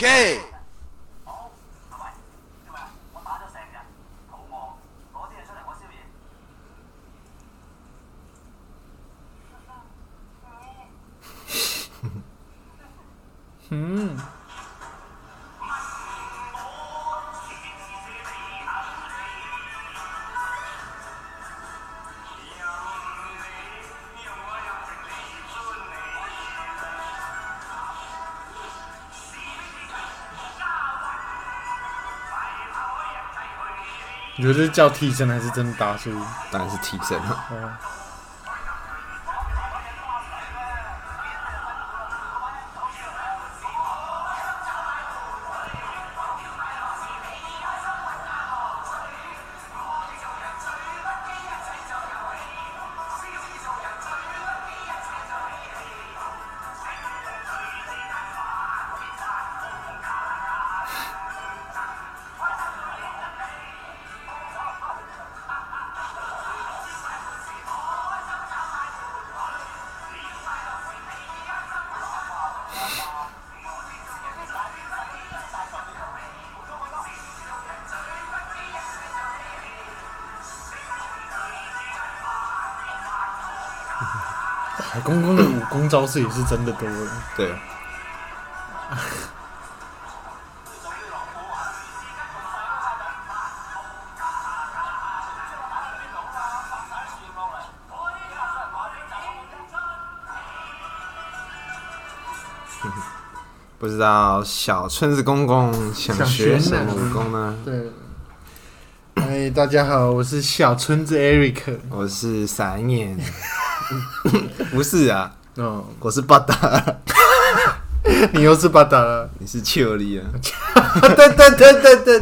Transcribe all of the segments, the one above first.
O K。好，係咪？做咩？我打咗成日肚餓，攞啲嘢出嚟我消炎。哼。你觉得是叫替身还是真的大叔？当然是替身了。哦，招式也是真的多了。对，不知道小村子公公想想学什么武功呢？对，哎，大家好，我是小村子 Eric。我是散眼，不是啊，哦，我是巴达，你又是巴达了？你是秋丽啊。对对对对对，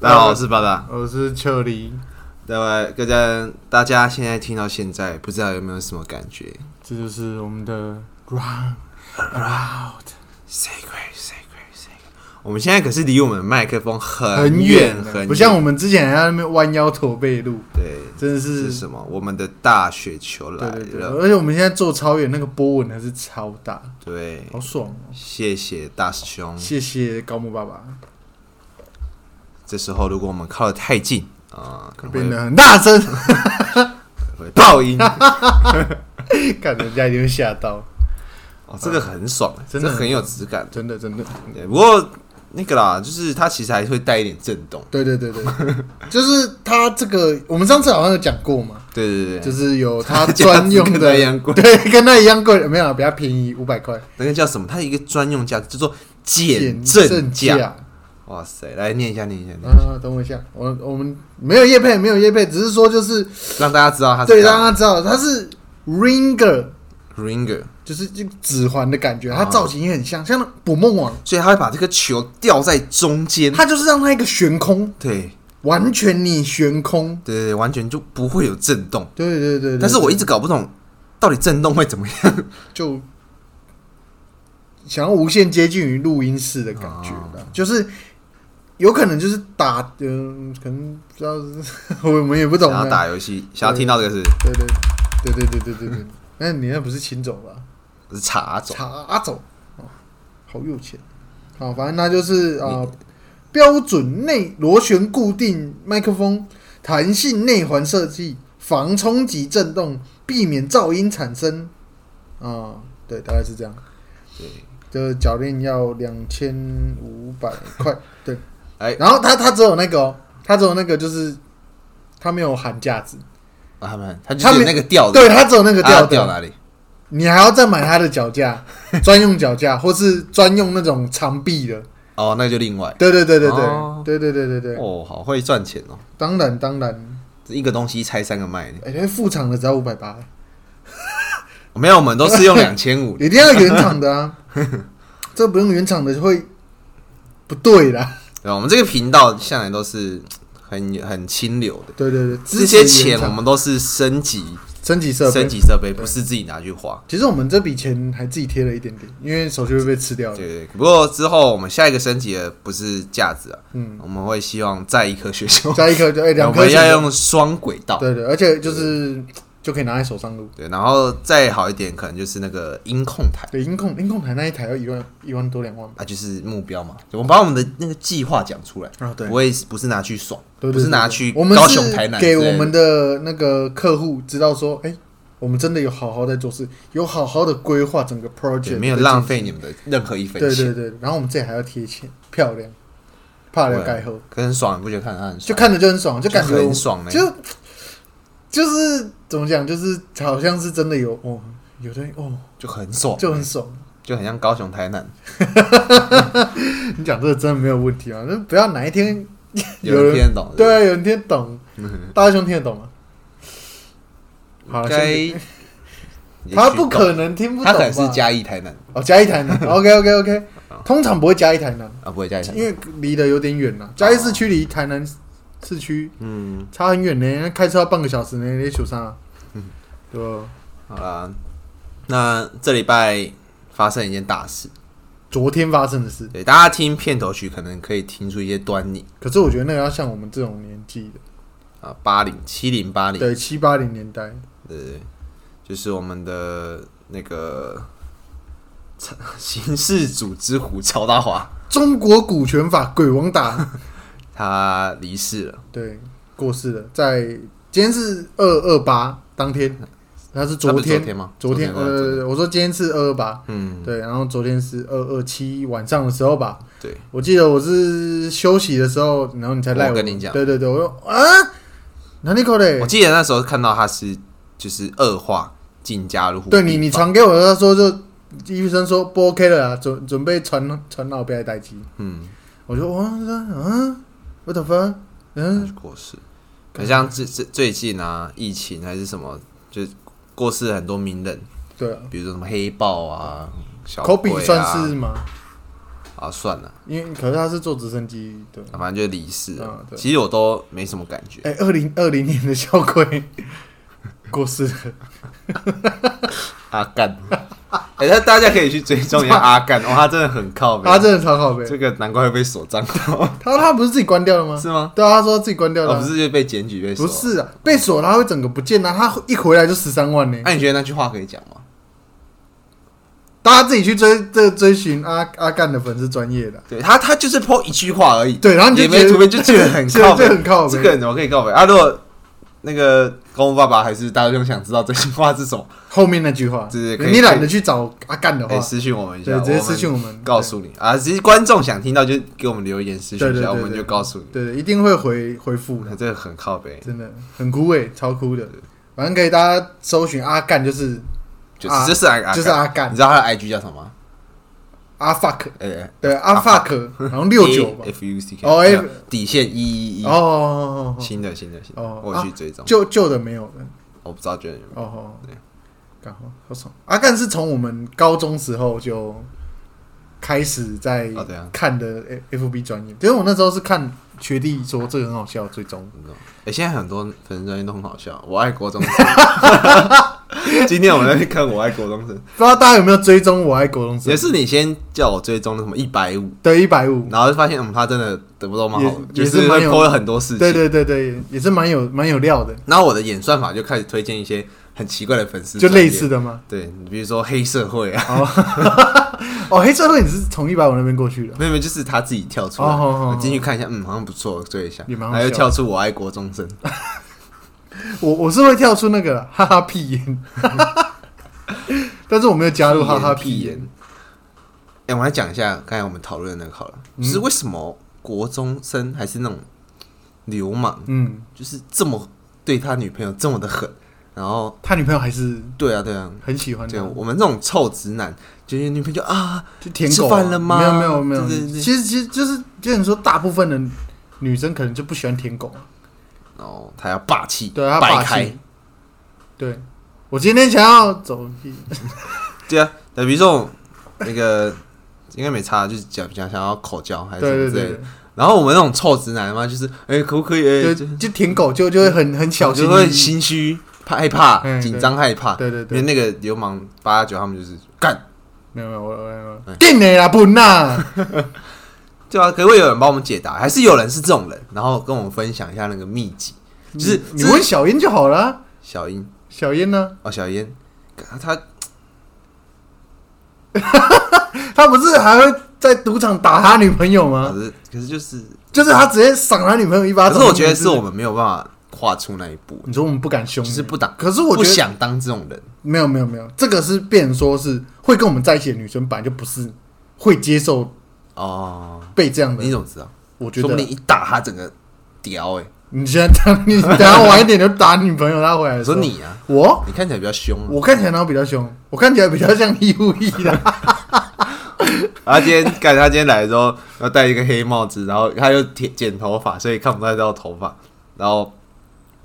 大家好，我是巴达。我是秋梨，各位大家，大家现在听到现在，不知道有没有什么感觉这就是我们的 Around？Sacred, sacred, sacred。我们现在可是离我们的麦克风很很远很远，不像我们之前还在那边弯腰驼背录，对，真的是是什么？我们的大雪球来对对对，了，而且我们现在做超远，那个波纹还是超大，对，好爽哦！谢谢大师兄。谢谢高木爸爸，这时候如果我们靠得太近啊，可能会变得很大声，会爆音。看人家一定会吓到，哦，这个很爽，真的这很有质感。真的真的，对，不过那个啦，就是它其实还会带一点震动。对对对对，就是它这个，我们上次好像有讲过嘛，对对对，就是有它专用的 一样贵。对，跟它一样贵，没有啊比较便宜五百块，那个叫什么？它一个专用价，叫做减正震价。哇塞，来念一下，念一下，念一下。啊，等我一下，我我们没有叶配，没有叶配，只是说就是让大家知道它是对让大家知道它是 ringer，ringer，就是这个指环的感觉，它啊造型也很像，像那捕梦网，所以它会把这个球吊在中间。它就是让它一个悬空，对完全你悬空，对对，完全就不会有震动。对对对对。但是我一直搞不懂，到底震动会怎么样？就想要无限接近于录音室的感觉哦的，就是有可能就是打，嗯、可能不知道是，我们也不懂想要的。打游戏，想要听到这个是对对对对对对对对，那你那不是秦总吧？是茶种。查总，哦，好有钱。好，反正它就是啊、呃标准内螺旋固定麦克风，弹性内环设计，防冲击震动，避免噪音产生。啊、对，大概是这样。对，就是脚链要两千五百块，对。哎然后它它只有那个、哦，它只有那个就是它没有含架子，啊他们他就是那个吊，对，它只有那个啊吊吊，吊哪里？你还要再买它的脚架，专用脚架，或是专用那种长臂的。哦，那就另外。对对对对对、哦对对对对对，哦，好会赚钱哦！当然当然，这一个东西拆三个卖呢。哎、那副厂的只要五百八，没有，我们都是用两千五。一定要原厂的啊，这不用原厂的会不对啦。对，我们这个频道向来都是很很清流的，对对对，这些钱我们都是升级升级设备升。级设备，不是自己拿去花。其实我们这笔钱还自己贴了一点点，因为手续会被吃掉了。对对，不过之后我们下一个升级的不是架子啊，嗯，我们会希望再一颗学校，再一颗就哎两我颗我们要用双轨道。对对，而且就是就可以拿在手上录。对，然后再好一点，可能就是那个音控台对，音控音控台那一台要一万一万多两万吧。啊，就是目标嘛。我们把我们的那个计划讲出来，啊，对不，会不是拿去爽，对对不是拿去我们是高雄、台南给我们的那个客户知道说，哎、我们真的有好好在做事，有好好的规划整个 project，没有浪费你们的任何一分钱，对对对，然后我们这里还要贴钱，漂亮，怕了盖后，可很爽，你不觉得看他很爽？就看着就很爽，就感觉我很爽呢。就就是怎么讲，就是好像是真的有哦，有的哦，就很爽，就很爽。就很像高雄、台南，你讲这个真的没有问题啊，那不要哪一天有 有人人听得懂。对啊，有人听得懂，嗯，大家兄听得懂吗？好了，该他不，可能听不懂，他可能是嘉义、台南。哦，嘉义台南，OK OK OK，通常不会嘉义台南，啊，不会嘉义、台因南。为离得有点远了。嘉义市区离台南市区。嗯，差很远呢，开车要半个小时呢，你手上啊，嗯。对吧？好啦，那这礼拜发生一件大事，昨天发生的事，对大家听片头曲可能可以听出一些端倪。可是我觉得那个要像我们这种年纪的，啊，八零、七零、八零，对七八零年代，对，就是我们的那个 刑事组织虎曹大华，中国股权法鬼王打，他离世了。对，过世了，在今天是二二八当天，他是昨他不是天昨天吗？昨天，对对对。呃，我说今天是二二八，嗯，对，然后昨天是二二七晚上的时候吧，对，我记得我是休息的时候，然后你才赖我。跟你讲。对对对，我说啊，哪里口嘞我？记得那时候看到他是就是恶化进家入，对你，你传给我的，他说就医生说不 OK 了啊，准准备传传脑被来待机，嗯，我就哇啊，what the fuck，嗯，过世。很像最最最近啊，疫情还是什么，就过世很多名人，对啊，比如说什么黑豹啊、小口比鬼啊。算是吗？啊，算了，因为可是他是坐直升机的，反正就离世了。啊对。其实我都没什么感觉。哎，二零二零年的小鬼 过世了，阿干，哎、那大家可以去追踪一下阿干，哦，他真的很靠北，他真的超靠背，这个难怪会被锁账号，他他不是自己关掉了吗？是吗？对啊，他说自己关掉了不是就被检举被锁？不。是啊，被锁他会整个不见啊，他一回来就十三万呢。那、你觉得那句话可以讲吗？大家自己去追这追寻阿阿干的粉丝专业的，对他，他就是 po 一句话而已，对，然后你就也觉得没图片，就觉得 很靠北，这很靠背。这个人怎么可以靠北啊？如果那个公爸爸还是大兄想知道这句话是什么，后面那句话，对对你懒得去找阿干的可以话，私信我们一下，对，直接私信我们，告诉你。啊。其实观众想听到就给我们留言私信一下，我们就告诉你。对，对，一定会回回复的，这个很靠背，真的很枯萎，超枯的。反正可以大家搜寻阿干，就是就啊是就是阿就是阿干。你知道他的 IG 叫什么吗？阿 fuck，呃，对阿 fuck，然后六九吧，F U C K 哦 F 底线一一一。哦，新的新的新的，哦我有去追踪，旧旧的没有了，我不知道觉得有没有。哦刚好好爽。阿干是从我们高中时候就开始在看的 F B 专业，因为我那时候是看学弟说这个很好笑，最终？哎，现在很多粉丝专业都很好笑，我爱国中生。今天我们在看我爱国中生，不知道大家有没有追踪我爱国中生也？是你先叫我追踪的什么一百五，对，一百五，然后就发现嗯他真的得不到蛮好就是会也是蛮有 po 了很多事情。对对对对，也是蛮有蛮有料的，然后我的演算法就开始推荐一些很奇怪的粉丝，就类似。的吗？对，你比如说黑社会啊，哦，黑社会你是从一百五那边过去的，没有没有，就是他自己跳出来，进去看一下，嗯，好像不错，追一下，也蛮好然后又跳出我爱国中生，我我是会跳出那个啦 哈哈屁眼，但是我没有加入哈哈屁眼屁眼。哎、我来讲一下刚才我们讨论的那个好了，嗯。就是为什么国中生还是那种流氓，嗯，就是这么对他女朋友这么的狠，然后他女朋友还是对啊对啊，很喜欢对他，我们这种臭直男，就是女朋友啊，就舔狗、吃饭了吗没有没有没有，其实其实就是就是你说大部分的女生可能就不喜欢舔狗啊，然后他要霸气，对，她摆霸开。气，，对我今天想要走一，对啊，那比如说那个应该没差，就是讲讲想要口交还是什么之类的。对，然后我们那种臭直男嘛，就是哎、可不可以？哎、对，就舔狗就就会很很小心就会心虚、怕害怕、嗯紧张、害怕。对对对，因为那个流氓八九他们就是干，没有没有我我我。哎。定你啦笨呐，对啊，可会有人帮我们解答，还是有人是这种人，然后跟我们分享一下那个秘籍，就是你你问小英就好了啊，小英小英呢？哦，小英，他 他不是还会在赌场打他女朋友吗可？是可是就是，就是他直接赏他女朋友一巴掌。可是我觉得是我们没有办法跨出那一步，你说我们不敢凶，就是不打，可是我不想当这种人。没有没有没有，这个是变成说是会跟我们在一起的女生，本来就不是会接受哦，被这样的你。怎么知道？我觉得说不定一打他整个屌哎、你现在当你等下晚一点就打女朋友，她回来说你啊，我你看起来比较凶啊。我看起来哪有比较凶？我看起来比较像义务役的。然 后他今天干，他今天来的时候要戴一个黑帽子，然后他又剪剪头发，所以看不太到头发，然后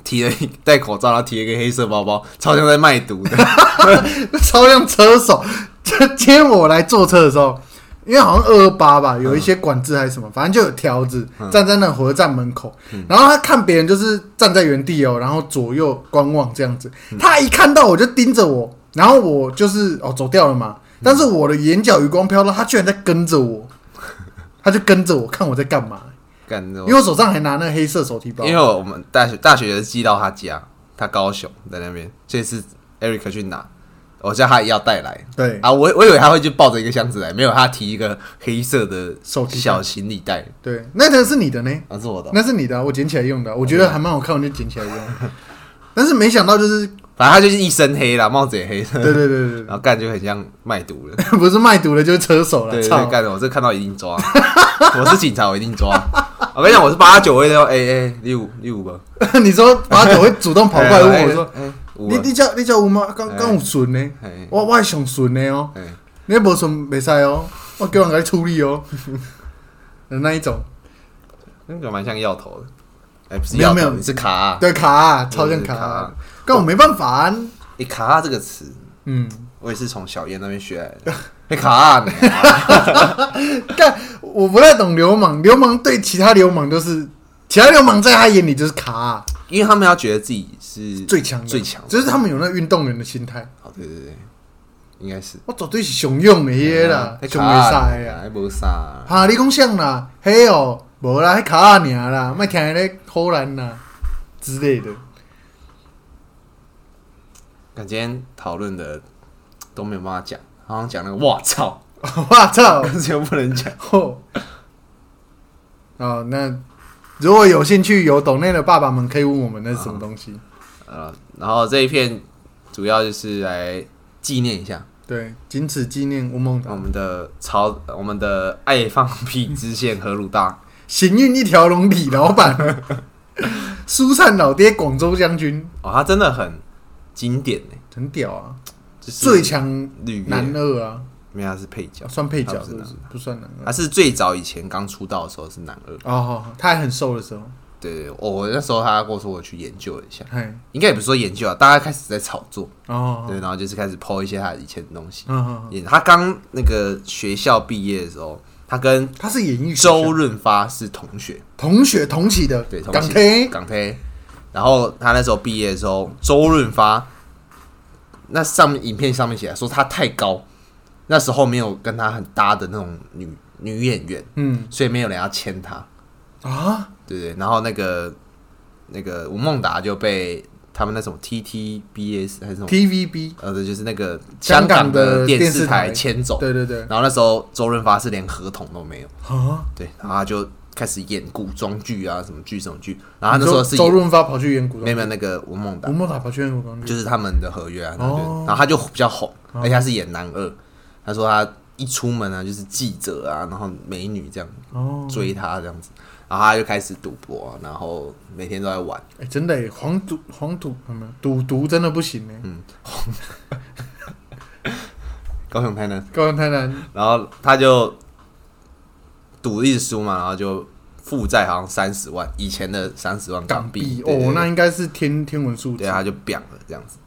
提了一戴口罩，然后提了一个黑色包包，超像在卖毒的。超像车手。就今天我来坐车的时候，因为好像二二八吧，有一些管制还是什么，反正就有条子嗯。站在那火车站门口，然后他看别人就是站在原地哦，然后左右观望这样子。他一看到我就盯着我，然后我就是哦走掉了嘛，但是我的眼角余光飘到，他居然在跟着我，他就跟着我看我在干嘛，因为我手上还拿那个黑色手提包。因为我们大学大学是寄到他家，他高雄在那边，所以是 Eric 去拿，我叫他要带来对啊，我我以为他会就抱着一个箱子来，没有，他提一个黑色的手提小行李袋，对，那个是你的呢。啊，是我的，那是你的啊、我捡起来用的啊、我觉得还蛮好看，我就捡起来用。但是没想到就是，反正他就是一身黑啦，帽子也黑色，对对对对然后干就很像卖毒了。不是卖毒了，就是车手了。对！干的，我这看到一定抓，我是警察，我一定抓。我跟你讲，我是八九位的哦，哎哎，六六吧，你说八九会主动跑过来问我说哎，：“哎你你叫你叫有吗？刚刚有顺呢？哎我我是上顺呢哦，哎，你无顺袂使哦，我叫人给你处理哦。的 那一种，那个蛮像药头的，哎，不是没有没有你是卡啊。对卡啊，超像卡卡啊，但我没办法啊。哎，卡啊这个词，嗯，我也是从小燕那边学来的。哎，卡 干，我不太懂流氓，流氓对其他流氓都是，其他流氓在他眼里就是卡啊，因为他们要觉得自己是最强的，最强的就是他们有那运动员的心态。好，对对对，应该是我绝对是上勇的迄个啦，哎上袂使的啊。还无啥。哈，你讲啥啦？嘿哦，无啦，迄卡啊尔啦，莫听迄个荷兰啦之类的。感今天讨论的都没有办法讲，好像讲那个“我操我操！”，就 不能讲。哦，哦，那如果有兴趣有懂内的爸爸们，可以问我们那是什么东西。呃，然后这一片主要就是来纪念一下。对，仅此纪念吴孟达。我，们的朝我们的爱放屁支线何鲁大，行运一条龙李老板，舒灿老爹广州将军，哦，他真的很经典呢，很屌啊，就是最强绿叶男二啊，他是配角，算配角是不是？不算男二。他。是最早以前刚出道的时候是男二，哦，他还很瘦的时候，对对，我我那时候他跟我说我去研究了一下，应该也不是说研究啊，大家开始在炒作，哦，对，然后就是开始抛一些他以前的东西。嗯嗯，他刚那个学校毕业的时候，他跟他是演艺周润发是同学，同学同期的，对，同港期推，港推。然后他那时候毕业的时候，周润发那上面影片上面写的说他太高，那时候没有跟他很搭的那种女女演员，嗯。所以没有人要签他，啊，对对。然后那个那个吴孟达就被他们那种 TTBS 还是什么 TVB，呃，对，就是那个香香港港的的电视台。签走。对对对，然后那时候周润发是连合同都没有，啊，对，然后他就开始演古装剧啊，什么剧什么剧。然后他那时候是周润发跑去演古装剧，没有没有那个吴孟达。吴，孟达跑去演古装剧，就是他们的合约啊，然后他就比较红，而且他是演男二。他说他一出门啊，就是记者啊，然后美女这样哦，追他这样子，然后他就开始赌博啊，然后每天都在玩。哎，真的，黄赌黄赌有没有赌毒真的不行呢。嗯，高雄台南，高雄台南。然后他就赌一直输嘛，然后就负债好像三十万，以前的三十万港币。币。哦，那应该是天天文数字。对，，他就扁了这样子，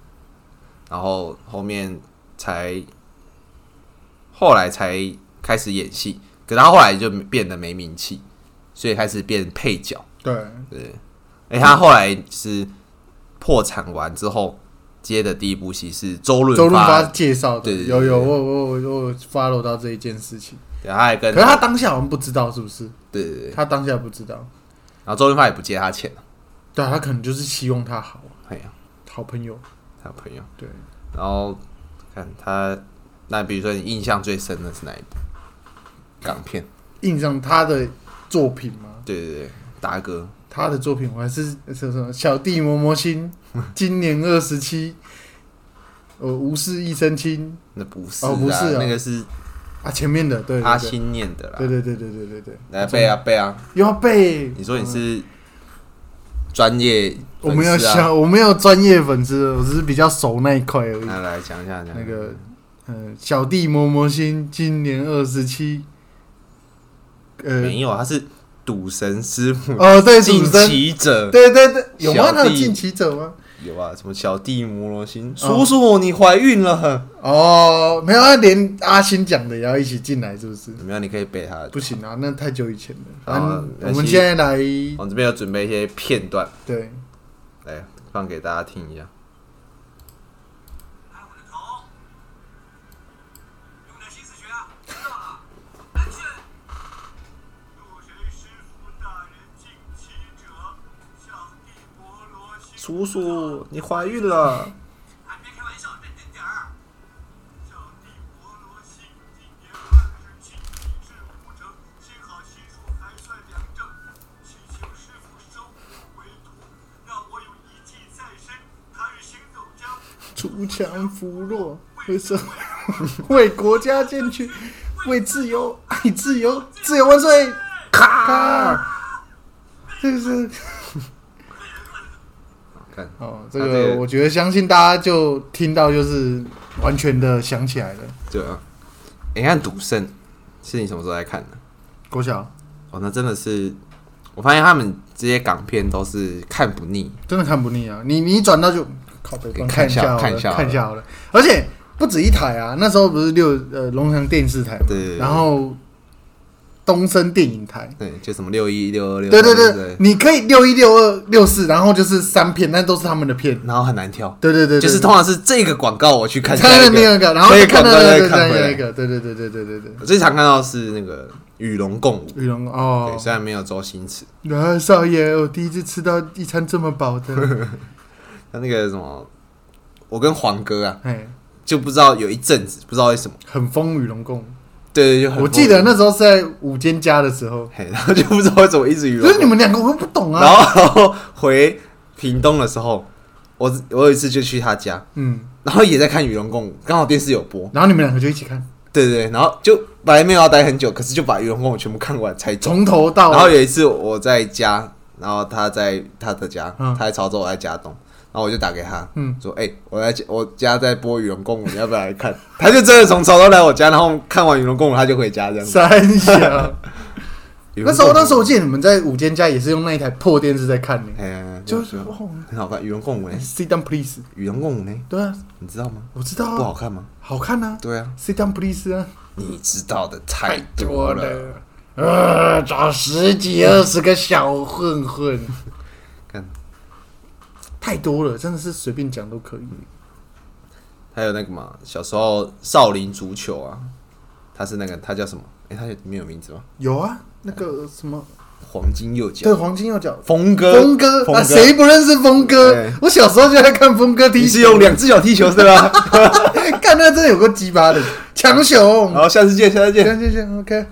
然后后面才后来才开始演戏，可是他后来就变得没名气，所以开始变配角。对，对，哎，他后来是破产完之后接的第一部戏是周润周润发发，介绍的，对对对有有我我我我 follow 到这一件事情，对，他还跟可是他当下好像不知道是不是？对对对，他当下不知道，然后周润发也不借他钱。了，对啊他可能就是希望他好，哎呀，好朋友，好朋友。对，然后看他，那比如说你印象最深的是哪一部港片？印象他的作品吗？对对对，达哥，他的作品我还是是什么小弟磨磨心，今年二十七，呃，无事一身轻那不是哦不是啊那个是啊，前面的对阿星念的啦。对对对对对对对，来背啊背啊！又要背。你说你嗯是专业啊，我没有想，我没有专业粉丝，我只是比较熟那一块而已。那来讲一下讲一下那个，嗯，小弟磨磨心，今年二十七。呃，没有，他是赌神师傅哦，对，进主持人骑者，对对对，有吗？他有进骑者吗？有啊，什么小弟摩罗星，叔叔你怀孕了，哦，没有，他连阿星讲的也要一起进来，是不是？怎么样？你可以背他的。不行啊，那太久以前了。好反正那我们现在来，我这边有准备一些片段，对，来放给大家听一下。他日行走江湖。锄强扶弱，为社 为国家捐躯，为自由爱自由，自由万岁！咔，这个是看，哦，这个个我觉得相信大家就听到就是完全的想起来了。对啊。你看《赌圣》是你什么时候在看的？国小哦，那真的是，我发现他们这些港片都是看不腻。真的看不腻啊！你你一转到就靠北给看一下，看一下看一下好了。而且不止一台啊，那时候不是六呃龙翔电视台嘛，然后东森电影台。对，就什么六一六二六，对对对对，你可以六一六二六四，然后就是三片，但都是他们的片。然后很难挑，对对对，就是通常是这个广告我去看 下看一个。那个，然后看到再那个看回来。那个，对对对对对对对。我最常看到是那个与龙共舞，与龙哦。对，，虽然没有周星驰，啊，少爷，我第一次吃到一餐这么饱的，他那个什么，我跟黄哥啊，哎，就不知道有一阵子不知道为什么，很疯羽绒共。对对，就很我记得那时候是在午间家的时候，嘿，然后就不知道为什么一直与龙可是你，们两个我都不懂啊。然啊。后然 后回屏东的时候，我我有一次就去他家，嗯，然后也在看与龙共舞，刚好电视有播，然后你们两个就一起看，对对对，然后就本来没有要待很久，可是就把与龙共舞全部看完才走。从头到然后尾。有一次我在家，然后他在他的家，嗯。他在潮州，我在家东，然后我就打给他，嗯说：“哎、我在我家在播《与龙共舞》，你要不要来看？” 他就真的从潮州来我家，然后看完《与龙共舞》，他就回家这样。三小，与 龙那时候那时候我记得你们在午间家也是用那一台破电视在看呢，哎，就就是很好看，《与龙共舞》呢？，Sit down please，《与龙共舞》呢？对啊，你知道吗？我知道啊，不好看吗？好看啊对啊，，Sit down please 啊，你知道的太多了。呃，找十几二十个小混混，看 太多了，真的是随便讲都可以。还有那个嘛，小时候少林足球啊，他是那个他叫什么？哎、他有没有名字吗？有啊，那个什么，黄金右脚，对，黄金右脚，峰哥，峰哥。啊，谁不认识峰哥？对？我小时候就在看峰哥踢球，你是用两只脚踢球对吧？看那真的有个鸡巴的。强雄。好，下次见，下次见。下次见，OK，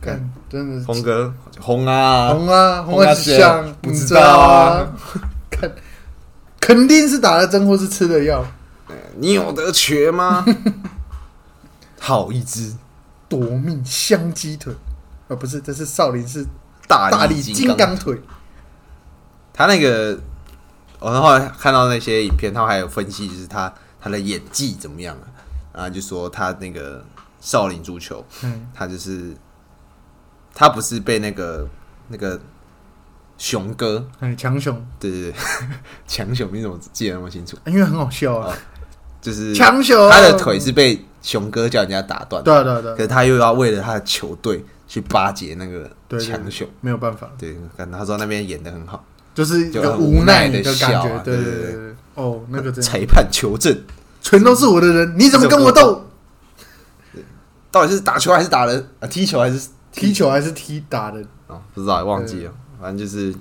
看真的是。峰哥，红啊，红啊红啊像，不知道啊，看肯定是打了针或是吃了药，你有得瘸吗？好一只夺命香鸡腿，啊不是，这是少林寺大大力金刚。腿，他那个，我后来看到那些影片，他还有分析，就是他他的演技怎么样啊？然后就说他那个少林足球，嗯，他就是他不是被那个那个熊哥，哎，强雄，对对对，强雄，你怎么记得那么清楚？因为很好笑啊，就是强雄他的腿是被熊哥叫人家打断的，对啊对啊对啊。可是他又要为了他的球队去巴结那个强雄。没有办法，对，看他说那边演的很好，就是无无奈的感笑觉，对啊对对对哦，那个裁判求证，全都是我的人，你怎么跟我斗？到底是打球还是打人？啊？踢球还是踢？球还是踢打人？哦，不知道忘记了，反正就是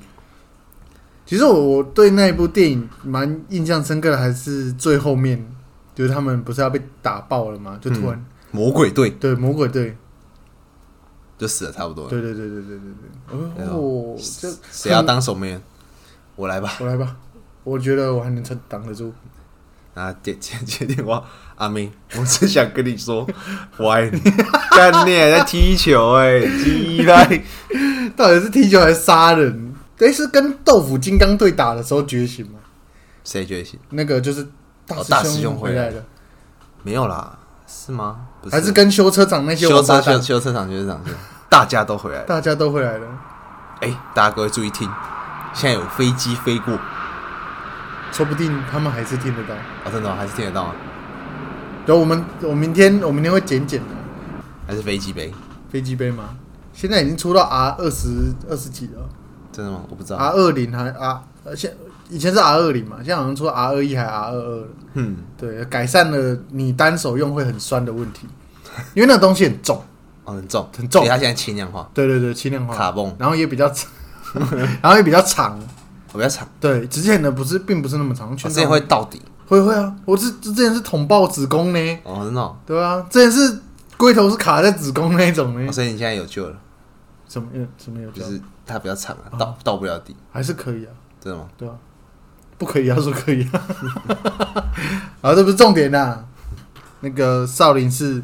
其实我我对那一部电影蛮印象深刻的，还是最后面，就是他们不是要被打爆了吗？就突然、魔鬼队对魔鬼队，就死了差不多了。对对对对对对对，哦，这谁要当守门员？我来吧。我来吧，我觉得我还能撑挡得住。然后接接接电话，阿明，我只想跟你说，我爱你。干你还在踢球哎、鸡掰！到底是踢球还是杀人？诶，是跟豆腐金刚对打的时候觉醒吗？谁觉醒？那个就是大哦大师兄回来回来的，没有啦，是吗？不还是跟修车厂那些修车修修车厂修车厂，大家都回来了。大家都回来了。哎、大家各位注意听，现在有飞机飞过，说不定他们还是听得到。哦，真的吗还是听得到吗？然后我们我明天我明天会剪剪的还是飞机杯？飞机杯吗，现在已经出到 R 二十二十几了真的吗？我不知道。，R 二零还 R 呃现以前是 R 二零嘛，现在好像出 R 二一还 R 二二了。嗯，对，改善了你单手用会很酸的问题，因为那东西很重。哦，很重，很重它现在轻量化，对对对，轻量化，卡泵 然后也比较长，然后也比较长。我比较长，对，之前的不是并不是那么长，全我之前会到底。会会啊，我是之前是捅爆子宫呢，哦，真的哦、对啊，之前是龟头是卡在子宫那一种呢。哦，所以你现在有救了，什么什么有叫就是它比较长哦啊，到到不了底，还是可以啊，真的吗？对啊，不可以啊，说可以啊，啊，这不是重点呐。那个少林寺，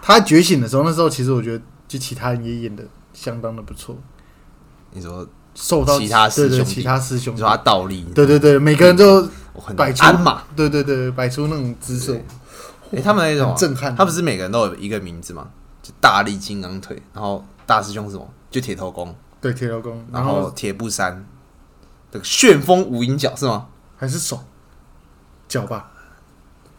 他觉醒的时候，那时候其实我觉得，就其他人也演的相当的不错，你说，受到其他师兄弟对对其他师兄弟。你说，他倒立，对对对，每个人都很摆出鞍马，对对对，摆出那种姿色。对，哎，他们那种很震撼。他不是每个人都有一个名字吗？就大力金刚腿，然后大师兄是什么？就铁头功，对铁头功，然然后后铁布衫，这个旋风无影脚是吗？还是手？脚吧，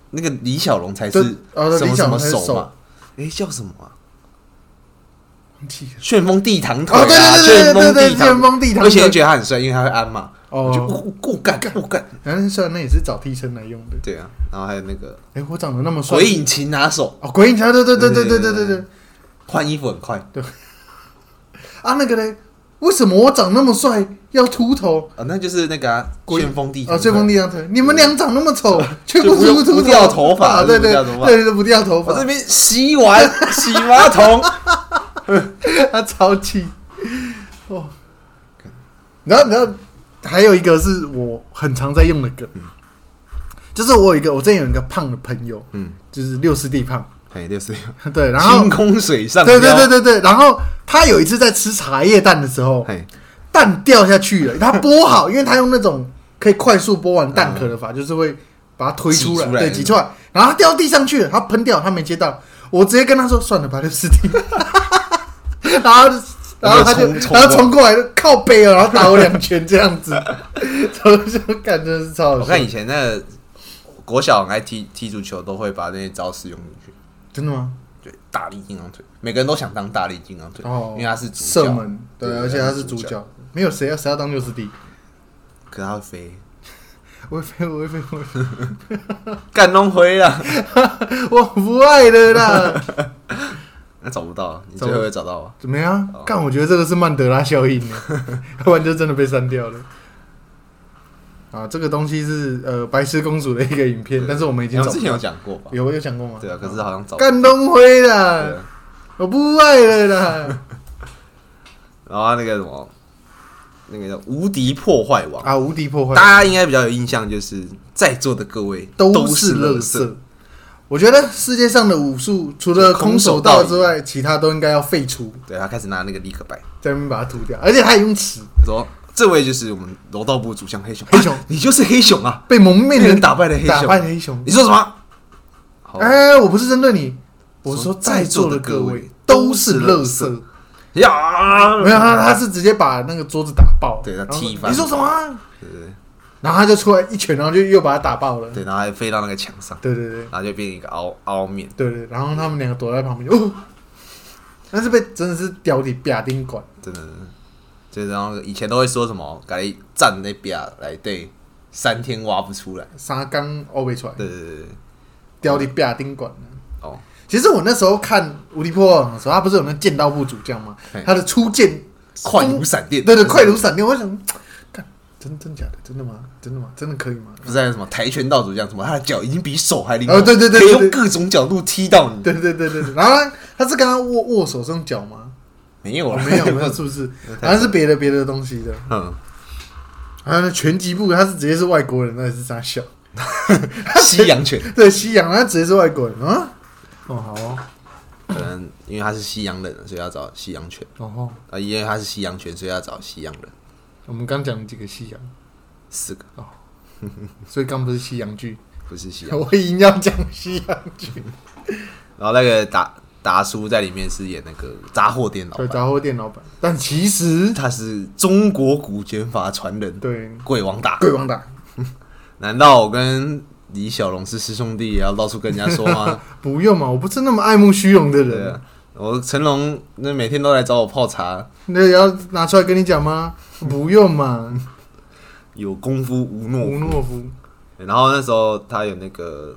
那个李小龙才是什么什么手。手嘛？哎，叫什么啊？旋风地堂腿啊，对对旋风对对对，旋地堂。风地堂我以前就觉得他很帅，因为他会安嘛。哦。就哦，我我干我干。然后虽然那也是找替身来用的，对啊，然后还有那个哎，我长得那么帅，鬼影擒拿手，哦，鬼影擒，对对对对对对对对对对。换衣服很快。啊，那个嘞，为什么我长那么帅要秃头？啊，那就是那个啊旋风地啊，旋风地堂腿，你们俩长那么丑，却不秃秃不掉头发啊，对对对对，不掉头发，这边洗碗洗马桶，他超气。哦。然后，然后还有一个是我很常在用的梗，就是我有一个我之前有一个胖的朋友，嗯，就是六师弟胖，嘿，六师弟，对，然后清空水上对对对对对，然后他有一次在吃茶叶蛋的时候，嘿，蛋掉下去了，他剥好，因为他用那种可以快速剥完蛋壳的法，就是会把它推出来，对，挤出来。那挤出来，然后他掉地上去了，他喷掉，他没接到，我直接跟他说算了吧，六师弟，然后然后他就然后冲过来靠背了，然后打我两拳这样子，我就感觉是超好笑我看以前那个国小很爱踢踢足球，都会把那些招式用进去，真的吗？对，大力金刚腿，每个人都想当大力金刚腿，哦因为他是主，射门，对，而且他是主角没有谁要谁要当六师弟，可他会飞，我会飞，我会飞，我会飞，干弄回了，我不爱了啦。那找不到，你最后会找到吗？怎么样哦？干，我觉得这个是曼德拉效应呢，要不然就真的被删掉了。啊，这个东西是呃白痴公主的一个影片，但是我们已经我之前有。讲过吧？有有讲过吗？对啊，可是好像找干东辉对啦，啊我不爱了啦。然后那个什么，那个叫无敌破坏王，啊，无敌破坏大家应该比较有印象，就是在座的各位都是是垃垃。圾。我觉得世界上的武术除了空手道之外，其他都应该要废除，对他开始拿那个立刻白，在那边把它涂掉，而且他也用尺。他说：“这位就是我们柔道部主将黑熊，黑熊。啊你就是黑熊啊！被蒙面人打败的黑熊。打熊，败的黑熊。你。说什么？”好，哎，我不是针对你，我说说在座的各位都是都是垃垃圾。圾。呀，没有他，他是直接把那个桌子打爆，对他踢翻。你说什么啊？对对然后他就出来一拳，然后就又把他打爆了。对，然后还飞到那个墙上，对对对然后就变一个凹凹面。对对，然后他们两个躲在旁边，哦，但是被真的是屌的啪丁管，真的，就然后以前都会说什么，改站那边来对，三天挖不出来。沙缸挖不出来，对对对对，屌你啪丁管。哦，其实我那时候看《无敌破坏王》的时候，他不是有那剑道部主将吗？他的出剑快如闪电，对对，快如闪电。我想，看真真假的？真的吗？真的吗？真的可以吗？不是在什么跆拳道主这样，什么他的脚已经比手还灵活，哦对对对可以用各种角度踢到你。对对对对对。然后他是跟他握握手是用脚吗？没有啊，哦没有没有，是不是？好像是别的别的东西的。嗯，还有那拳击部，他是直接是外国人，那也是傻笑。西洋拳，对，西洋，他直接是外国人啊。哦，好哦，可能因为他是西洋人，所以要找西洋拳哦，啊，因为他是西洋拳，所以要找西洋人。我们刚讲了几个西洋，四个。哦。所以刚不是西洋剧，不是西洋，我硬要讲西洋剧。然后那个达达叔在里面是演那个杂货店老对，板，杂货店老板，但其实他是中国古卷法传人对。鬼王打。鬼王打难道我跟李小龙是师兄弟，也要到处跟人家说吗？不用嘛，我不是那么爱慕虚荣的对人啊，，我成龙那每天都来找我泡茶，那也要拿出来跟你讲吗？不用嘛，有功夫无懦夫。吴诺夫。然后那时候他有那个，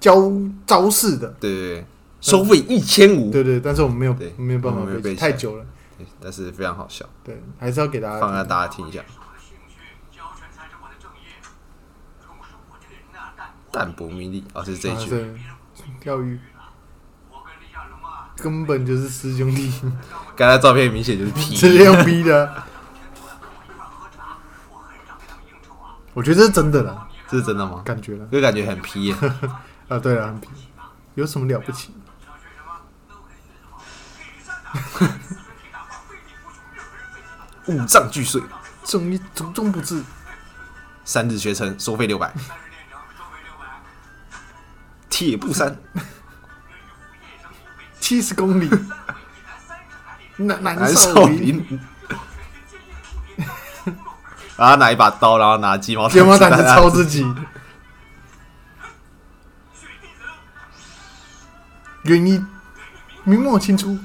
教招式的，对对对，收费一千五，对对，但是我们没有对没有办法太久了，对但是非常好笑，对，还是要给大家放让大家听一下。淡泊名利哦，是这一句。钓鱼根本就是师兄弟，刚才照片明显就是 P，直接用逼的。我觉得这是真的啦，这是真的吗？感觉了就感觉很 P 耶，啊，对了，很皮，有什么了不起？五脏俱碎，正义祖宗不治，三日学成，收费六百。铁布衫，七十公里，三回一男三十海里，南南南少林，少林，然后拿一把刀，然后拿鸡毛鸡毛掸子在抄自己，血弟子，愿意明末清初。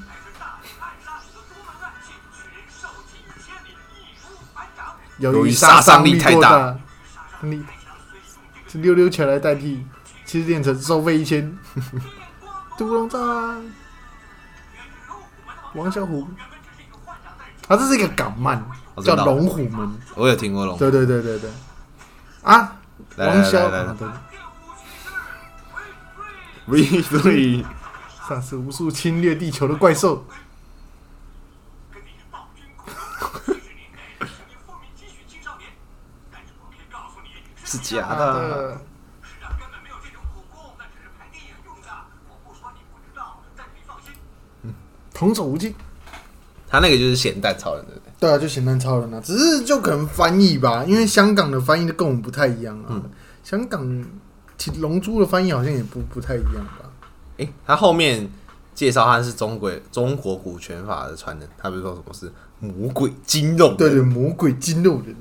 由由于于杀杀伤力力太大。过大，力是溜溜球来代替，其实练成收费一千。独龙藏，王小虎，啊，这是一个港漫，叫《哦真的哦龙虎门》。我有听过龙，对对对对对，啊，来王小，来来来。啊对，，V three，杀死无数侵略地球的怪兽。是暴君童叟无欺。他那个就是咸蛋超人，对不对？对啊，就咸蛋超人啊，只是就可能翻译吧，因为香港的翻译的跟我们不太一样啊。嗯香港其龙珠的翻译好像也不不太一样吧。诶，他后面介绍他是中国中国古拳法的传人，他不是说什么是魔鬼筋肉人，对对，魔鬼筋肉人，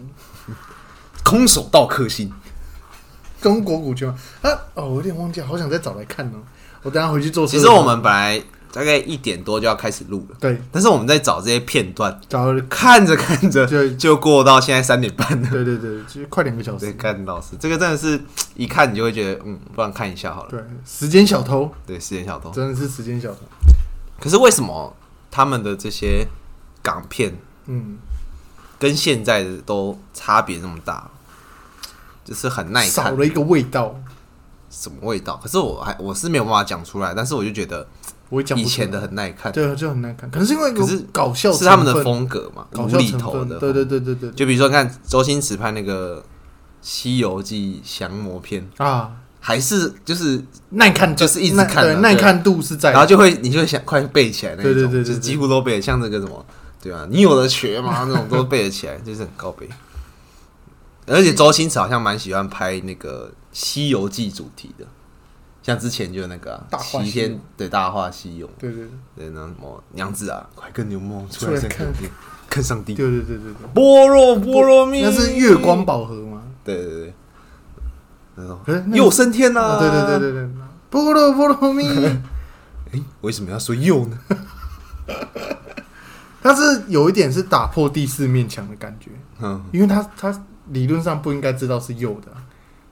空手道克星，中国古拳啊，哦，我有点忘记，好想再找来看哦。我等下回去做。其实我们本来大概一点多就要开始录了，对但是我们在找这些片段，找，看着看着就就过到现在三点半了。对对对，其实快两个小对，时。看老师，这个真的是一看你就会觉得，嗯，不然看一下好了。对，时间小偷对，时间小偷。真的是时间小偷。可是为什么他们的这些港片嗯，跟现在的都差别那么大？就是很耐看，少了一个味道，什么味道？可是我还我是没有办法讲出来，但是我就觉得我讲以前的很耐看，对，就很耐看。可能是因为可是搞笑是他们的风格嘛，搞笑。头的。对对。对对对就比如说，看周星驰拍那个《西游记》降魔篇，啊，还是就是，耐看就是一直看耐看度是在，然后就会你就会想快背起来那种，对对对对对就几乎都背，像那个什么，对啊，你有的学嘛？那种都背得起来，就是很高背。而且周星驰好像蛮喜欢拍那个《西游记》主题的，像之前就那个啊大话齐西游。天对《大话西游》，对对对。那什么娘子啊，快跟牛魔出来出来看看。看上帝，对对对对对。般若波罗蜜，那是月光宝盒吗？对对对，那种可是那又升天啦、啊，对对对对对，波若波罗蜜，哎为什么要说又呢？它是有一点是打破第四面墙的感觉，嗯，因为它它理论上不应该知道是右的啊，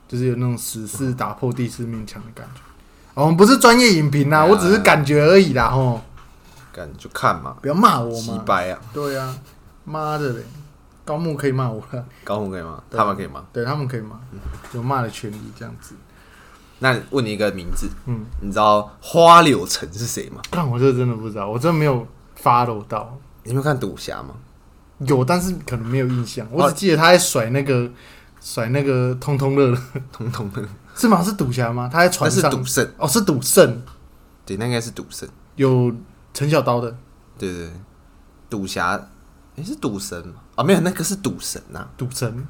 就是有那种死士打破第四面墙的感觉。哦我们不是专业影评啦，我只是感觉而已啦，吼，感就看嘛，不要骂我击嘛。白啊！对啊，妈的嘞，高木可以骂我了，高木可以骂？他们可以骂？对他们可以骂，有骂的权利这样子。那问你一个名字，嗯，你知道花柳城是谁吗？但我这真的不知道，我真的没有 follow 到，你有没有看赌侠吗？有但是可能没有印象，我只记得他在甩那个甩那个通通乐乐，通通乐，是吗？是赌侠吗？他在那船上。是赌圣，哦，是赌圣，对，那应该是赌圣。有陈小刀的。对对对，赌侠，诶，是赌神吗？啊，没有，那个是赌神呐、赌神。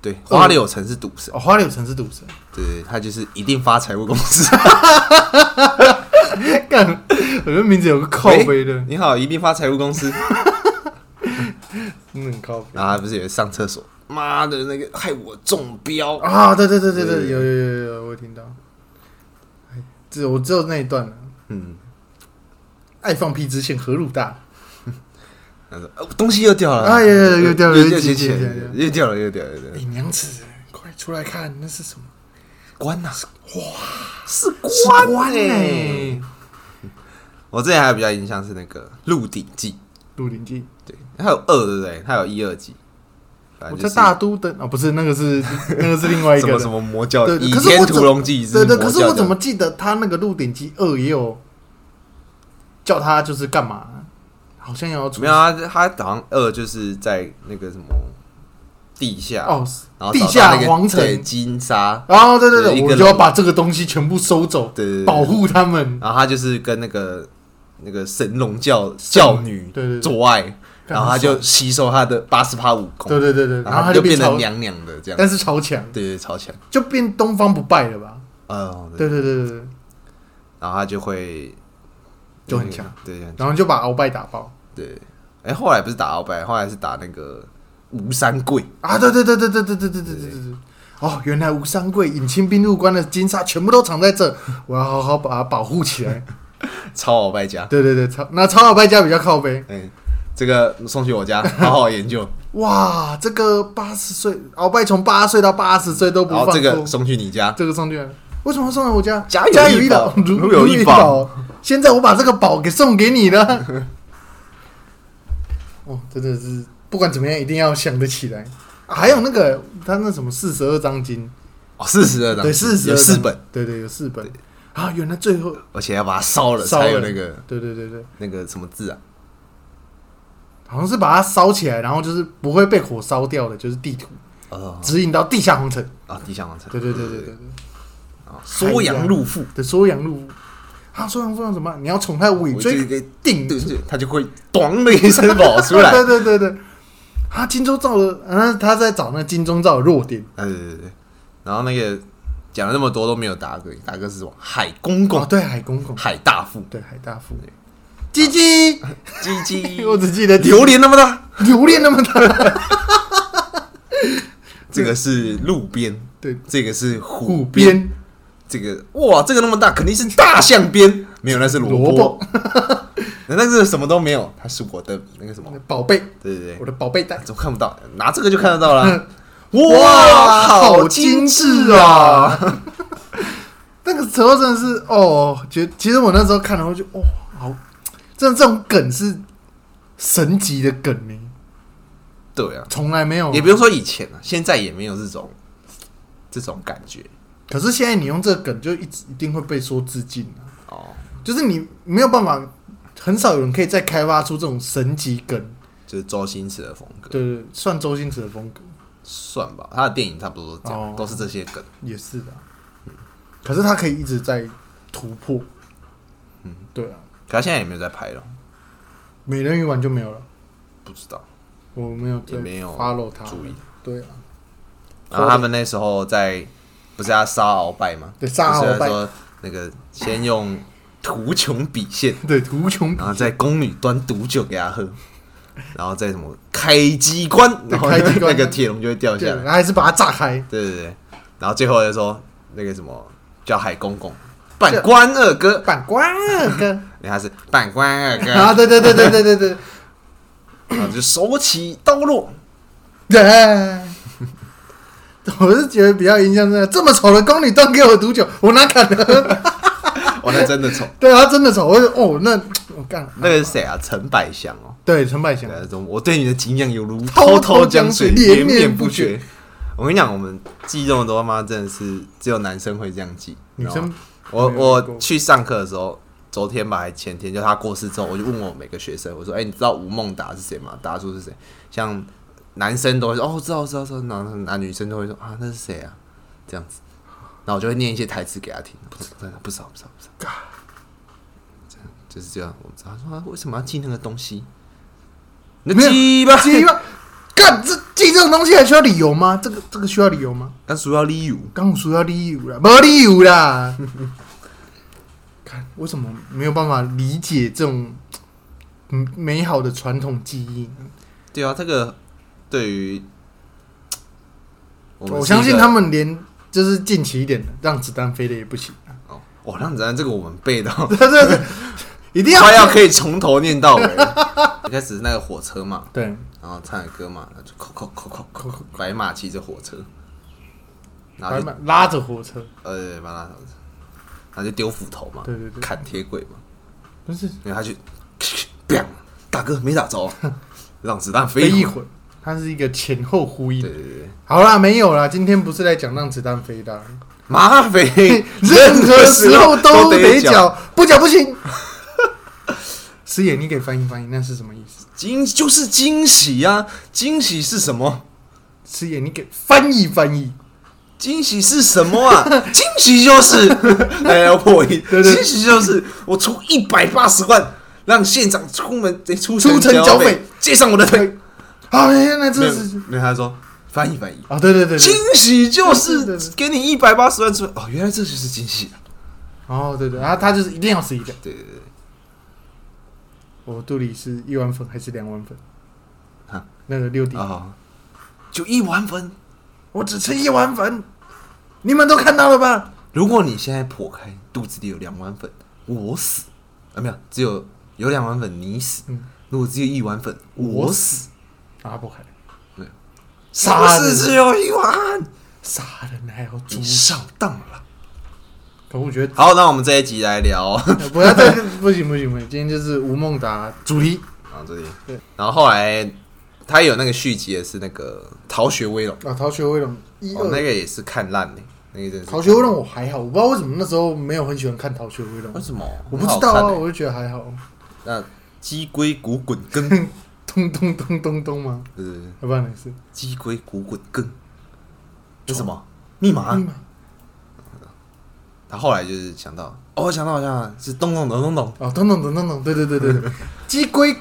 对，花柳城是赌神，哦，花柳城是赌神，对对，对他就是一定发财务公司。干，我觉得名字有个靠背的，你好，一定发财务公司。真的很靠背。然后他不是有上厕所，妈的那个害我中标。啊！对对对对对对，有有有有有，我有听到。哎，只我只有那一段了。嗯，爱放屁之前何鲁大？东西又掉了，啊又又又掉了又掉了，又掉了，又掉了哎，娘子，快出来看，那是什么？关呐、哇，是是关关欸呢？我之前还有比较印象是那个《鹿鼎记》，《鹿鼎记对，它有二对不对？它有一二集。》，我在大都的啊，不是那个是那个是另外一个什么什么魔教，《倚对可是天屠龙记》对对，魔教的可是我怎么记得他那个《鹿鼎记二》也有叫他就是干嘛？好像要没有啊？他好像二就是在那个什么地下，哦，然后地下皇城金沙，然后对对，对我就要把这个东西全部收走，对对对，保护他们。然后他就是跟那个那个神龙教教女对对对做爱，然后他就吸收他的八十趴武功，对对对对，然然后他就变变超，得娘娘的这样，但是超强，对对超强，就变东方不败了吧？嗯，对，对对对对对，然后他就会就很强，对对然后就把鳌拜打爆。对，哎，后来不是打鳌拜，后来是打那个吴三桂，啊！对对对对对对对对对对对对。哦，原来吴三桂引清兵入关的金沙全部都藏在这，我要好好把它保护起来。超鳌拜家，对对对，超那超鳌拜家比较靠背。哎，这个送去我家好好研究，哇，这个八十岁鳌拜从八岁到八十岁都不然后放过。这个送去你家，这个送去了，为什么要送来我家？家有一一宝宝，如如有一一宝。现在我把这个宝给送给你了。哦，真的是不管怎么样，一定要想得起来。啊还有那个他那什么四十二章经，哦，四十二章，对，四十有四本，，对对，有四本。啊，原来最后，而且要把它烧了烧了才有那个对对对对，那个什么字啊，好像是把它烧起来，然后就是不会被火烧掉的，就是地图哦指引到地下皇城。啊，地下皇城，对对对对对对。啊，缩阳入腹，对，缩阳入腹。啊，缩阳入腹什么？你要从他的尾椎我这个顶对对，他就会咚的一声跑出来，对对对对，啊，金钟罩的，啊，他在找那金钟罩的弱点。对对对对，然后那个讲了那么多都没有达哥，达哥是什么？海公公哦，，对，海公公，海大富，对，海大富。鸡鸡，鸡鸡，我只记得榴莲那么大，榴莲那么大，这个是路边，对，这个是虎虎边，边。这个哇，这个那么大，肯定是大象边，没有，那是萝萝卜。卜，那是什么都没有，它是我的那个什么，宝贝，对对对。我，的宝贝蛋。怎么看不到？拿这个就看得到了。哇，好好精致致啊！那个时候真的是哦，觉其实我那时候看了，我就哦，好，真的这种梗是神级的梗呢，对啊，从来没有。也不用说以前啊，现在也没有这种这种感觉可是现在你用这个梗，就一直一定会被说致敬啊。哦。就是你没有办法，很少有人可以再开发出这种神级梗。就是周星驰的风格，对对，算周星驰的风格算吧，他的电影差不多都是这样，哦都是这些梗。也是的。可是他可以一直在突破。嗯，对啊，可他现在也没有在拍了，美人鱼完就没有了，不知道。我没有也没有 follow 他。注意。对啊，然后他们那时候在不是要杀鳌拜吗？对杀鳌拜说那个先用图穷匕现，对，图穷然后在宫女端毒酒给他喝，然后再什么开机关，然后开机关 那个铁笼就会掉，下来。然后还是把它炸开。对对对，然后最后就说那个什么叫海公公，半官二哥，板官二哥 你还是板官二哥啊，对对对对对对对然后 就手起刀落，对。我是觉得比较印象深刻，这么丑的宫女端给我毒酒，我哪敢喝？我，那真的丑。对啊，真的丑，我就哦，那我干那个是谁啊？陈百祥哦，对，陈百祥对，这种我对你的敬仰犹如滔滔滔江水，连连绵不绝。我跟你讲，我们记这么多，他妈真的是只有男生会这样记。女生我我去上课的时候，昨天吧还前天，就他过世之后，我就问我每个学生，我说：“哎、你知道吴孟达是谁吗？达叔是谁？”像男生都会说：“哦，知道知道知道。”然后男女生都会说：“啊，那是谁啊？”这样子，然后我就会念一些台词给他听，不知道不知道不知道不知道，这样就是这样。我知道他说、啊、为什么要记那个东西？那记吧，记吧，干这记这种东西还需要理由吗？这个这个需要理由吗？那主要理由。刚我说要理由啦，没理由啦。看为什么没有办法理解这种嗯美好的传统记忆？对啊，这个对于们我相信他们连就是近期一点的，让子弹飞的也不行哦。哦，哇，让子弹这个我们背到 这这这一定要。快要可以从头念到尾。了。一开始是那个火车嘛，对，然后唱的歌嘛，然后就扣扣扣扣扣扣，白马骑着火车，然后拉着火车，呃对把它，然后就丢斧头嘛，对对对。砍铁轨嘛，不是。然后他就，砰，大哥没打着，让子弹飞飞一会。儿，它是一个前后呼应。对。对对，好啦，没有啦，今天不是来讲让子弹飞的。啊，马匪任何时候都得缴。缴，不缴不行。师爷，你给翻译翻译，那是什么意思？惊就是惊喜啊！惊喜是什么？师爷，你给翻译翻译。惊喜是什么啊？惊喜就是，哎，要破音。惊喜就是我出一百八十万，让县长出门得出出城交剿匪，接上我的腿。好，原来没有这是没有，他说翻译翻译。啊，对对对惊，喜就是给你一百八十万出来，哦，原来这就是惊喜啊！哦对对，然后他就是一定要是一个。对对对，我肚里是一碗粉还是两碗粉？啊，那个六弟，啊，就一碗粉。我只吃一碗粉，你们都看到了吧？如果你现在破开肚子里有两碗粉，我死啊，没有，只有有两碗粉你死。嗯如果只有一碗粉，我我死。啊，不开，对杀人是只有一碗，杀人还要诛。上当了。可我觉得好，那我们这一集来聊。不要再不行不行不行，今天就是吴孟达主题。啊，主题。对，然后后来他有那个续集的是那个《逃学威龙》，啊，《逃学威龙》一哦，那二，个也是看烂的，那个真是逃学威龙我还好，我不知道为什么那时候没有很喜欢看《逃学威龙。为》，什么？我不知道啊，我就觉得还好，那鸡龟骨滚羹，咚咚咚咚咚吗？不是。要不然是鸡龟骨滚羹，这是什么？密码？密？码他后来就是想到，哦，我想到好像是咚咚咚咚咚，哦，咚咚咚咚咚，对对对对对，鸡龟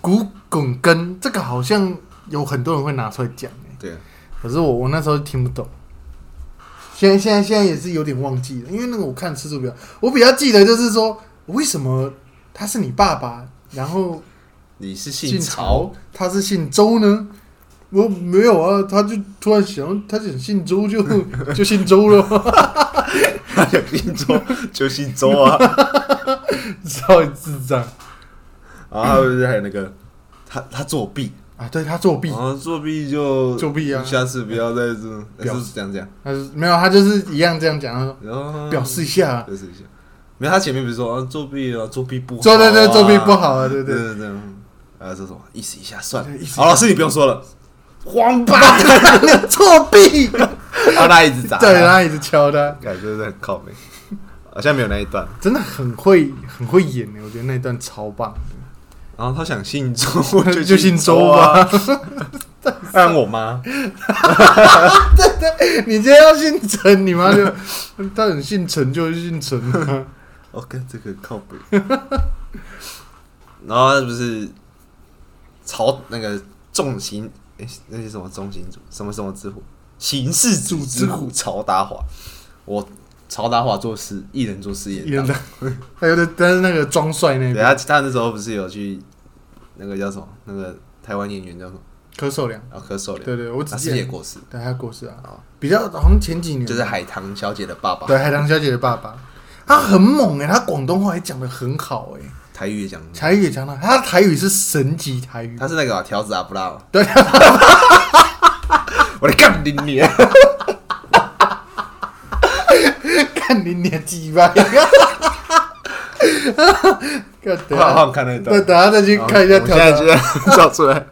骨滚根这个好像有很多人会拿出来讲欸。对，可是我我那时候听不懂。现在现在现在也是有点忘记了，因为那个我看次数比较，我比较记得就是说，为什么他是你爸爸，然后你是姓姓曹，，他是姓周呢？我没有啊，他就突然想，他想姓周就就姓周了，他想姓周就姓周啊。超智障然后还有就是还有那个他他作弊，啊！对他作弊，然后作弊就作弊啊下次不要再这表是这样这样，他是没有，他就是一样这样讲，他说然后表示一下，表示一下。没有，他前面不是说啊作弊啊，作弊不好、啊，对对对，作弊不，好啊，对对对。对对。啊，这什么意思一下算了对意思一。下好，老师你不用说了，王八蛋，作弊，然后他一直砸，对，他一直敲他，感觉是很靠背。好像没有那一段。真的很会很会演欸呢，我觉得那一段超棒然后他想姓周，就就姓周啊，吧。按我妈。对对你今天要姓陈，你妈就他很姓陈就姓陈啊。我跟这个靠背。然后他不是朝那个重刑，诶、那些什么重刑组？什么什么之虎？刑事组之虎曹达华。我曹达华做事，一人做事业演的，还有的，但是那个装帅那个，对他，他那时候不是有去那个叫什么？那个台湾演员叫什么？柯受良，啊，柯受良。对对，我只他记得是也过世，对他过世啊，比较好像前几年就是海棠小姐的爸爸，对海棠小姐的爸爸，他很猛哎，他广东话也讲的很好哎，台语也讲，台语也讲的，他的台语是神级台语，他是那个啊条子阿布拉嘛，对，我来干你你！干你年纪吧，看等我好下，像看那对，段。等下再去看一下条子现在找出来。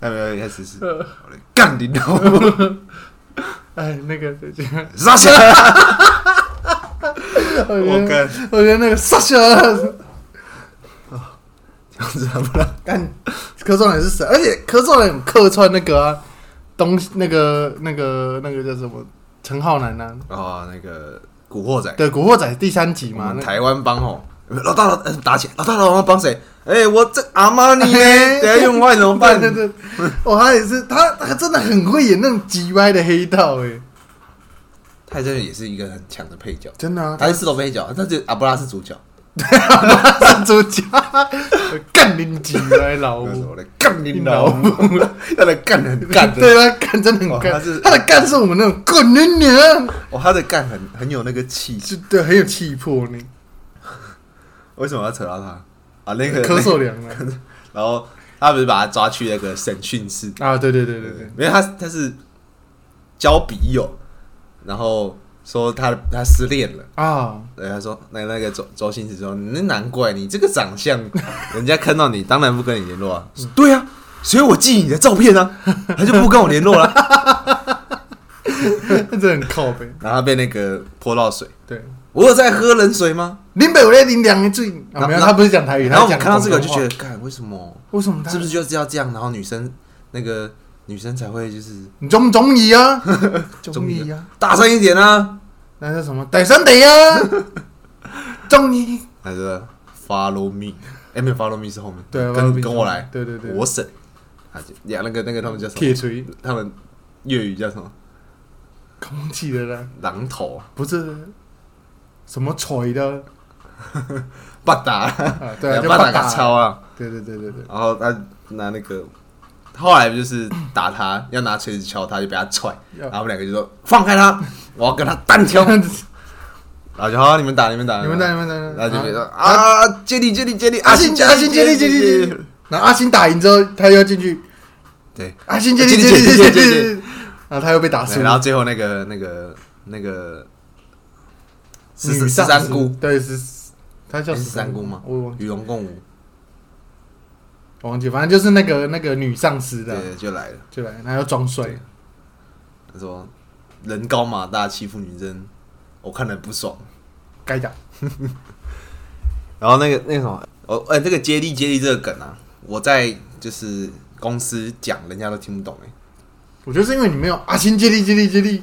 还没有一开始是，我来干你老母！哎，那个等一下，杀起来！我觉得我干，我觉得那个傻笑，这样子还不让。干柯受良是谁？而且柯受良有客串那个啊，东那个那个那个叫什么陈浩南啊，哦，那个古惑仔，对《古惑仔》第三集嘛，那我们台湾帮哦，老大老呃打起来，老大老王帮谁？哎，我这阿玛尼呢？等下用坏怎么办？对对对，哦，他也是他他真的很会演那种急歪的黑道哎，他真的也是一个很强的配角，真的啊，他是四头配角，但是阿布拉是主角。他是主角，干你急歪老母，来干你老老母，他的干很干的，对他干真的很干，哦他是他的干是我们那种滚你娘，哦，他的干很很有那个气。势。是对很有气魄呢，为什么要扯到他？啊？那个柯受良啊，然后他不是把他抓去那个审讯室，啊，对对对对对，因为他他是交笔友，然后说他他失恋了。啊，对，他说那那个周周星驰说，那难怪你这个长相，人家看到你当然不跟你联络啊。说 对啊，所以我寄你的照片啊，他就不跟我联络了。那真的很靠背，然后他被那个泼到水，对。我有在喝冷水吗？林北我在林两的最啊，没有，他不是讲台语，然后我看到这个就觉得，干为什么？为什么是不是就是要这样？然后女生那个女生才会就是你中不中意啊？中 中意意啊？大声一点啊？那是什么？大声点啊？中意？还是 follow me？哎，没有 follow me 是后面，对啊，跟跟我来，对对对，我审。啊，就呀，那个那个他们叫什么？铁锤，他们粤语叫什么？空气的呢，榔头、不是什么锤的 八打，啊？对八打打个超啊！对对对对对，然后他拿那个，后来就是打他，要拿锤子敲他，就被他踹，然后我们两个就说放开他，我要跟他单挑，然后就好，你们打，你们打，你们打，你们打，然后就别说啊。啊，接力接力接力，阿信阿信接力接力接力，然后阿星打赢之后，他又要进去，对，阿星接力接力接力。接接力 然后他又被打输。对，然后最后那个那个那个十十三姑，对是，他叫诶是三姑。吗？与龙共舞，我忘记，反正就是那个那个女上司的，对，就来了。就来，他要装帅，他说人高马大欺负女生，我看了不爽。该打。然后那个那个什么，哦，哎、这个接力接力这个梗啊，我在就是公司讲，人家都听不懂哎。我觉得是因为你没有阿星接力接力接力，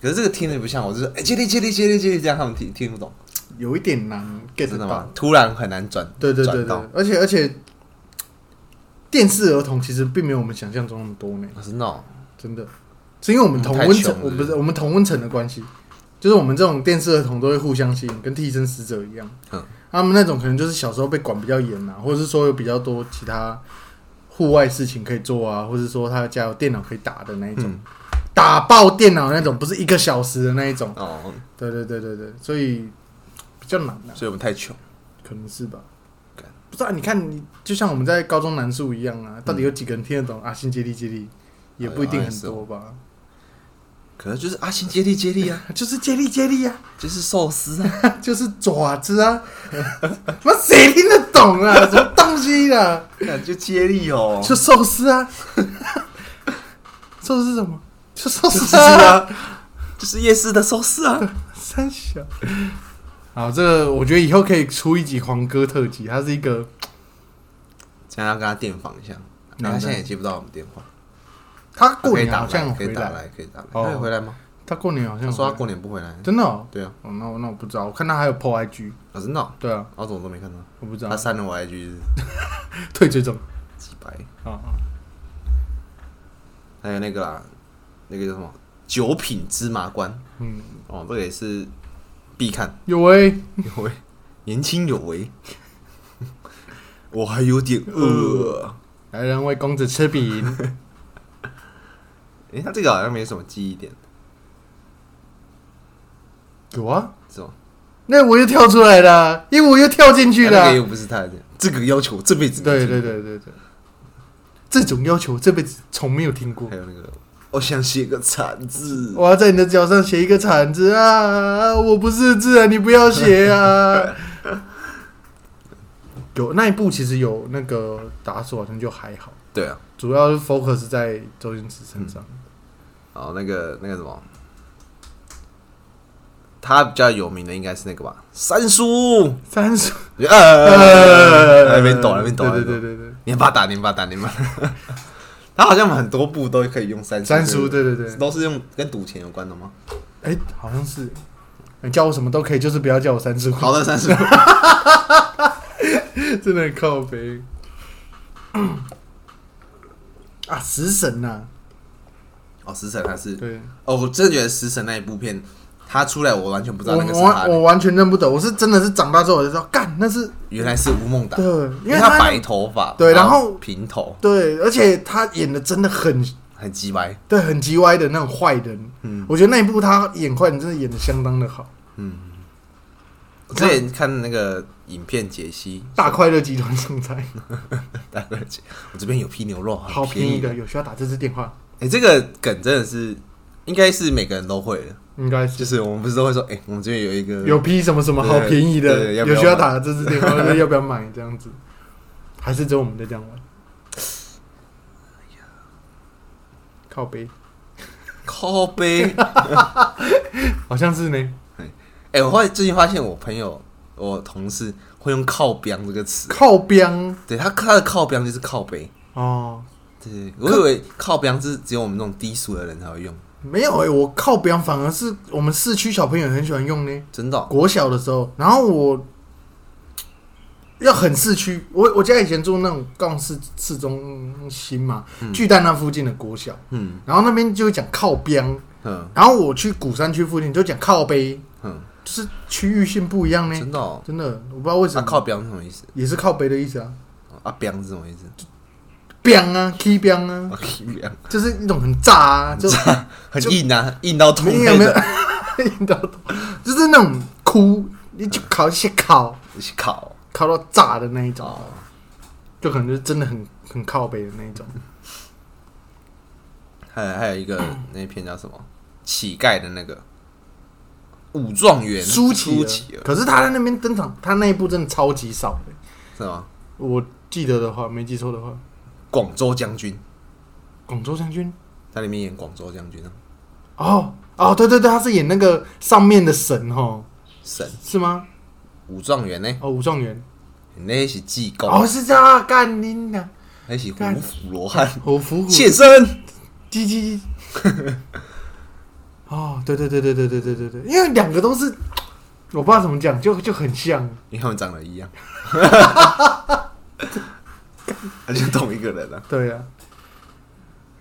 可是这个听着不像，我就是哎、接力接力接力接力，这样他们听听不懂，有一点难 get 到吗。？突然很难转，对对对对而且而且，电视儿童其实并没有我们想象中那么多呢，啊真的哦、真的，是因为我们同温层，我不是我们同温层的关系，就是我们这种电视儿童都会互相吸引，跟替身使者一样。嗯。他们那种可能就是小时候被管比较严啊，或者是说有比较多其他户外事情可以做啊，或者说他家有电脑可以打的那一种，嗯。打爆电脑那种，不是一个小时的那一种。哦，对对对对对，所以比较难啊，所以我们太穷。可能是吧。干。不知道、你看你就像我们在高中南树一样啊，到底有几个人听得懂阿信接力接力？也不一定很多吧，可能就是阿信接力接力啊，就是接力接力啊，就是寿司啊，就是爪子啊，妈谁听得懂啊？什么东西啊？感觉接力哦，就寿司啊，寿司是什么？就寿司啊，啊，就是夜市的寿司啊。三小。好，这个我觉得以后可以出一集黄歌特辑，他是一个现在要跟他电访一下，他现在也接不到我们电话。他过年好像可以打来，可以打来。哦。他有回来吗？他过年好像说他过年不回来。真的哦，对啊，哦那我那我不知道，我看他还有 PO IG，啊真的哦，对啊，我怎么都没看到。我不知道。他删了我 IG 是 退追踪。几百。啊啊，还有那个啦，那个叫什么？九品芝麻官。嗯，哦，这个也是必看，有诶，有为年轻有为。我还有点饿。来人为公子吃饼，诶，他这个好像没什么记忆点，有啊，是吗？那我又跳出来了，因为我又跳进去了那个，又不是他的，这个要求这辈子对对对对对，这种要求这辈子从没有听过。还，有那个我想写个惨字。我要在你的脚上写一个惨字啊！我不识字啊，你不要写啊！有那一部其实有那个打手好像就还好，对啊，主要是 focus 在周星驰身上。然后那个那个什么，他比较有名的应该是那个吧，三叔。三叔，呃，那边抖，那边抖，对对对对对，你把打，你把打，你把。他好像很多部都可以用三叔，三叔，对对对，都是用跟赌钱有关的吗？哎，好像是，你叫我什么都可以，就是不要叫我三叔。好的，三叔。真的很靠背。啊，食神呐、哦，食神还是对，哦，我真的觉得食神那一部片，他出来我完全不知道我那个是他的，我我完全认不得，我是真的是长大之后我就知道，干那是原来是吴孟达对，，因因为他他白头发，对然后平头，对，而且他演的真的很很鸡歪，对，很叽歪的那种坏人。嗯我觉得那一部他演坏人真的演的相当的好，嗯。我之前看那个影片解析，大快乐集团总裁，大概解，我这边有批牛肉，很好便宜的，的。有需要打这支电话，哎、这个梗真的是，应该是每个人都会的。应该就是是我们不是都会说，哎、我们这边有一个有批什么什么好便宜的，有需要打这支电话，要不要买这样子？还是只有我们在这样玩？靠背，靠背。好像是呢。哎、我后来最近发现，我朋友、我同事会用“靠边”这个词。靠边对他，他的靠边就是靠背。哦，对，我以为靠边是只有我们这种低俗的人才会用，没有哎、我靠边反而是我们市区小朋友很喜欢用呢。真的哦、国小的时候，然后我要很市区，我我家以前住那种高雄市市中心嘛，巨蛋那附近的国小，嗯然后那边就会讲靠边，嗯然后我去鼓山区附近就讲靠背，嗯，就是区域性不一样呢。真的、哦。真的，我不知道为什那、么。靠边是什么意思？也是靠背的意思啊，啊，边是什么意思？边啊，key 边啊，就是一种很炸啊，就很硬啊，硬到痛没有没有那种。，你知道，就是那种哭，你就烤一些烤，一些烤烤到炸的那一种，哦，就可能就是真的很很靠北的那一种。还有还有一个那一篇叫什么？乞丐的那个武状元舒淇儿，舒淇儿可是他在那边登场，他那一部真的超级少的。是吗？我记得的话，没记错的话，广州将军，广州将军。在里面演广州将军啊，哦哦，对对对，他是演那个上面的神哦，神是吗？武状元呢？哦，武状元。那是济公，哦，是这样啊，干你呐！那是胡干服罗汉，虎伏虎，妾身。叽叽叽。哦，对对对对对对对对对，因为两个都是，我不知道怎么讲，就就很像。因为他们长得一样，他就同一个人啊。对呀、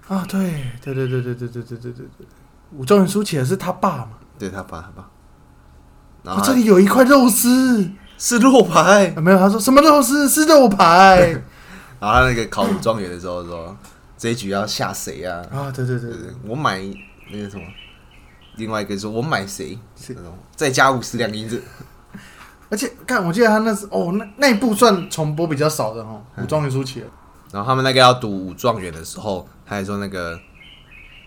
啊。啊，对对对对对对对对对对对，武状元舒淇的是他爸嘛？对他爸，他爸。然哦，后他这里有一块肉丝、是肉排，啊，没有，他说什么肉丝是肉排 然后他那个考武状元的时候说，这一局要下谁啊？啊，对对对对对对，我买那个什么，另外一个说我买谁，是那种再加五十两银子，而且看，我记得他那是哦，那那一部算重播比较少的哦，武状元苏乞儿。然后他们那个要读武状元的时候，他还说那个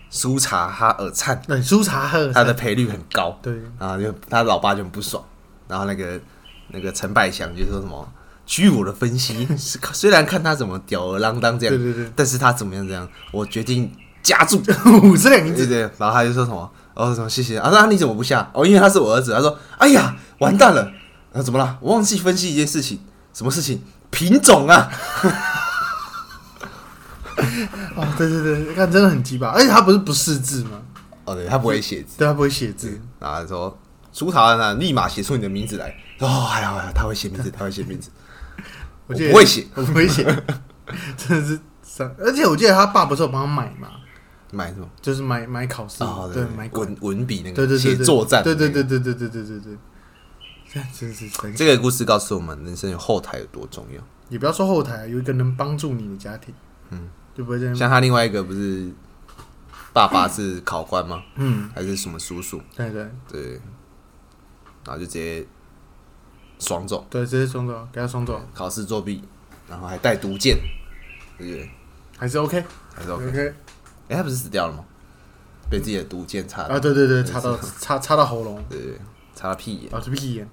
苏察哈尔灿，对，苏察哈尔他的赔率很高，对。然后就他老爸就很不爽，然后那个那个陈百祥就说什么，据我的分析，是虽然看他怎么吊儿郎当这样，对对对。但是他怎么样这样，我决定加注，五十两银子，对对，然后他就说什么，哦什么谢谢，啊那你怎么不下？哦因为他是我儿子，他说哎呀完蛋了，然后怎么了？我忘记分析一件事情，什么事情？品种啊，哦，对对对，看真的很鸡巴，而且他不是不识字吗？哦对，他不会写字。对他不会写字，然后说出逃呢，立马写出你的名字来。哦，还好还好，他会写名字，他会写名字。我不会写，我不会写，真的是伤。而且我记得他爸不是有帮他买嘛，买什么？就是买买考试，哦，对，买管，文文笔那对对对，个写对作战。对对对。对对对对对真是神这个故事告诉我们，人生有后台有多重要。也不要说后台，有一个能帮助你的家庭，嗯，就不会这样。像他另外一个不是爸爸是考官吗？嗯，还是什么叔叔？对对。对，然后就直接爽走，对，直接双走，给他双走，考试作弊，然后还带毒箭，对。不对？还是 OK 还是 OK。OK，哎，他不是死掉了吗？被自己的毒箭插到。啊，对对对，插到插插到喉咙，对对，对插到屁眼，啊，是屁眼，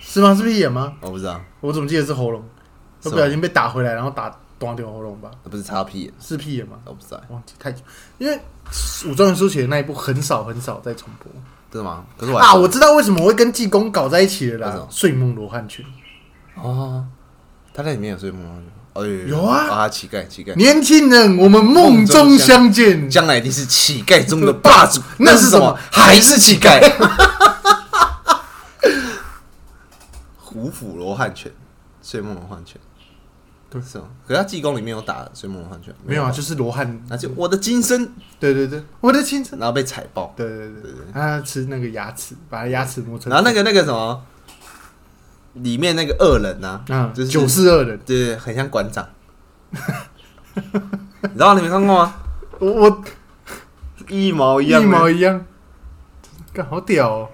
是吗？是屁眼吗？我不知道，我怎么记得是喉咙？我不小心被打回来，然后打断掉喉咙吧？不是擦屁眼，是屁眼吗？我不知道，忘记太久，因为武状元书写的那一部很少很少在重播真的吗？可是我啊！我知道为什么我会跟济公搞在一起了啦睡梦罗汉拳，哦，他在里面有睡梦吗？哦有有啊啊，乞丐乞丐，年轻人，我们梦中相见，将来一定是乞丐中的霸主，那是什么？还是乞丐？虎斧罗汉拳，睡梦罗汉拳，对。是吗？可是他济公里面有打睡梦罗汉拳，没有啊，就是罗汉，那就我的金身，对对对，我的金身，然后被踩爆，对对对对对。他吃那个牙齿，把他牙齿磨成，然后那个那个什么，里面那个恶人呐、啊，就是九世二人，对对，很像馆长。你知道你没看过吗？我我一毛一一样一毛一样，干好屌哦，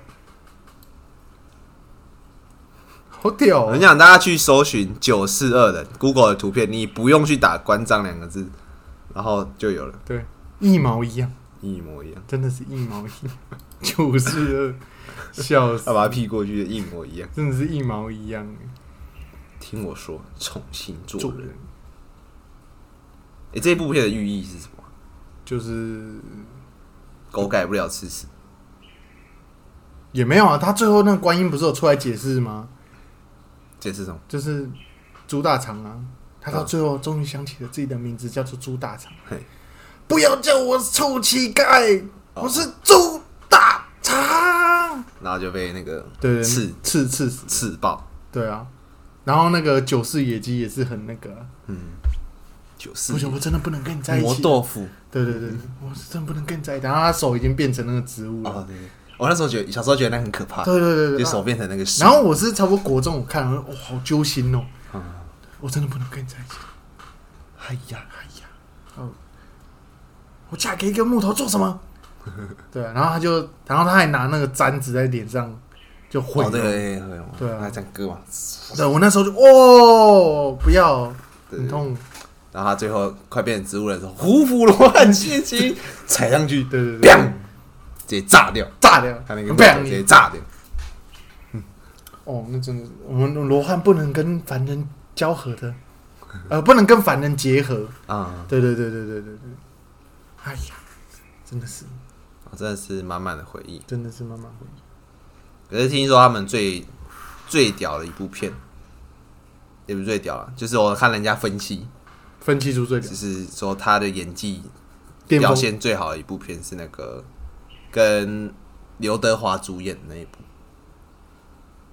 好屌哦，我跟你讲，大家去搜寻九四二人 Google 的图片，你不用去打关张两个字，然后就有了，对，一毛一样，一模一样。真的是一毛一样，九四二，笑死他，把它 P 过去的一模一样。真的是一毛一样，听我说，重新做人。做人哎、这部片的寓意是什么？就是狗改不了吃屎。也没有啊，他最后那个观音不是有出来解释吗？这是什么？就是猪大肠啊，他到嗯最后终于想起了自己的名字叫做猪大肠嘿。不要叫我臭乞丐，哦我是猪大肠。然后就被那个对，刺刺刺。刺爆。对啊，然后那个九世野鸡也是很那个啊，嗯，九四不行，我真的不能跟你在一起磨起。豆腐。对对对，我是真的不能跟你在一起。然后他手已经变成那个植物哦，了。对对。我那时候觉得，小时候觉得那很可怕，对对对对，就手变成那个屎。然后我是差不多国中，我看了，哇，好揪心哦！嗯我真的不能跟你在一起。哎呀，哎呀，哦，我嫁给一个木头做什么？对啊，然后他就，然后他还拿那个簪子在脸上就毁哦，对容。对对对啊他这样割嘛，对，我那时候就哦，不要，很。痛。然后他最后快变成植物人的时候，虎斧罗汉血鸡踩上去，对对对，砰，直接炸掉，炸掉，他那个不然直接炸掉。嗯哦，那真的是，我们罗汉不能跟凡人交合的，呃，不能跟凡人结合。啊、对对对对对对对。哎呀，真的是，真的是满满的回忆。真的是满满回忆。可是听说他们最最屌的一部片，也不是最屌了，就是我看人家分析，分析出最屌就，是说他的演技表现最好的一部片是那个跟刘德华主演的那一部，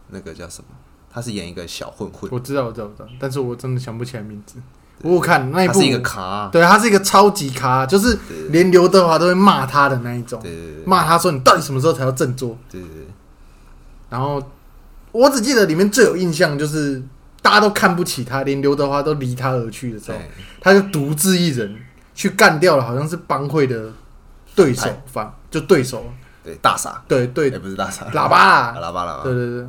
那个叫什么？他是演一个小混混，我知道，我知道，我知道，但是我真的想不起来名字。我有看那一部，他是一个咖，对，他是一个超级咖，就是连刘德华都会骂他的那一种，骂他说你到底什么时候才要振作？对对对，然后我只记得里面最有印象就是大家都看不起他，连刘德华都离他而去的时候，他就独自一人去干掉了好像是帮会的对手哎方，就对手，对大傻，对对。也，不是大傻，喇叭。啦，喇叭喇叭，对对对，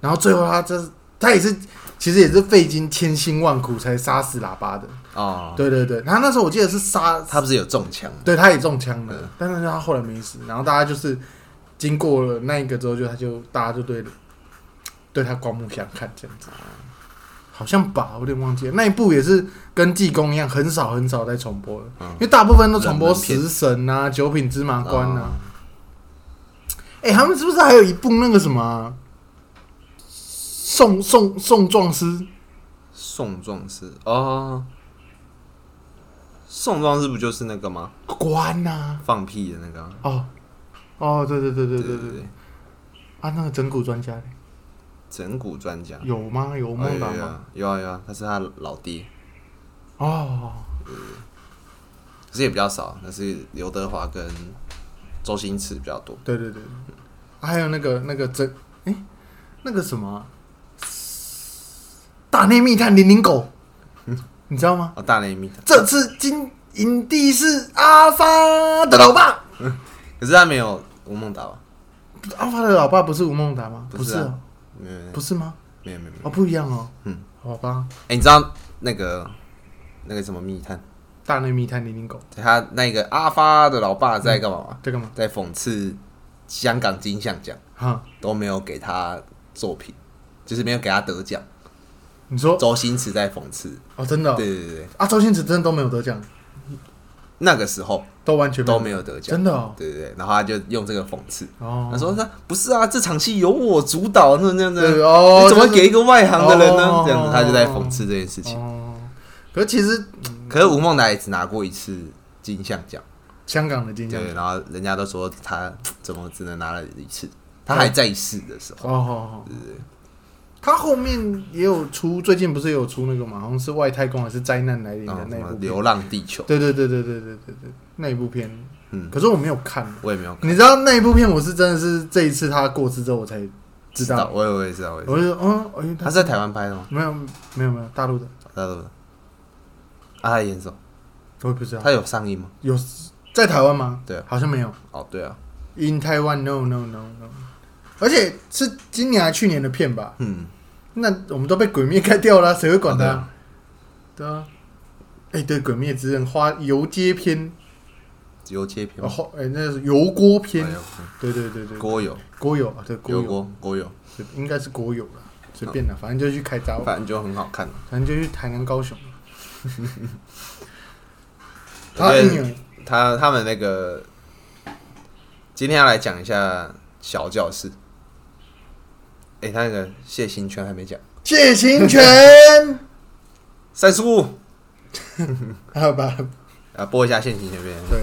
然后最后他这他也是其实也是费尽千辛万苦才杀死喇叭的，哦，对对对，他那时候我记得是杀，他不是有中枪，对他也中枪了嗯，但是他后来没死，然后大家就是经过了那一个之后，就他就大家就对对他刮目相看这样子，好像吧，我有点忘记了，那一部也是跟济公一样，很少很少在重播了，嗯。因为大部分都重播食神啊、九品芝麻官啊。哦哎他们是不是还有一部那个什么宋宋宋壮师宋壮师哦宋壮师不就是那个吗？关呐放屁的那个哦哦对对对对对对对。啊那个整蛊专家整蛊专家。有吗？有吗？有啊有啊他是他老爹。哦。可是也比较少那是刘德华跟周星驰比较多。对对对，啊还有那个那个真哎、那个什么啊、大内密探零零狗，嗯你知道吗？哦，大内密探，这次金影帝是阿发的老爸，可是他没有吴孟达吧？阿发的老爸不是吴孟达吗？不是没有不是吗？没有没有没有。哦，不一样哦。嗯，好吧。哎，你知道那个那个什么密探大内密探零零狗。他那个阿发的老爸在干嘛吗？在干嘛？在讽刺香港金像奖。哈，都没有给他作品，就是没有给他得奖。你说？周星驰在讽刺，哦，真的哦？对对对。对，啊，周星驰真的都没有得奖，那个时候都完全都没有得奖，真的哦。对对对，然后他就用这个讽刺，哦，他说他不是啊，这场戏由我主导，那那样对子，哦，你怎么就是给一个外行的人呢？哦？这样子，他就在讽刺这件事情。哦，可是其实可是吴孟达也只拿过一次金像奖，香港的金像对，然后人家都说他怎么只能拿了一次，他还在世的时候，哦哦哦，他后面也有出，最近不是有出那个嘛，好像是外太空还是灾难来临的然后什《那一部片流浪地球》，对对对对对对对对，那一部片，嗯，可是我没有看。我也没有看你知道那一部片，我是真的是这一次他过世之后我才知道，我也我也知道，我也知道我就说，嗯，哎，他是在台湾拍的吗？没有没有没有大陆的，大陆的。啊，他演什么？我也不知道。他有上映吗？有在台湾吗？对啊。好像没有。哦，对啊，In Taiwan, no no no no，而且是今年还去年的片吧？嗯，那我们都被鬼灭盖掉了啊，谁会管他？哦对啊。对啊，哎、对，鬼灭之刃花游街篇，油街片哦，，后哎、那是油锅篇。哎，呦对对对对，锅油，锅友啊，对锅，油。锅锅油，对应该是锅友了，随便啦，反正就去开闸，反正就很好看。反正就去台南、高雄。他他他们那个今天要来讲一下小教室。哎、他那个谢行权还没讲，谢行权，三十五 好吧？啊，播一下谢行权边。对，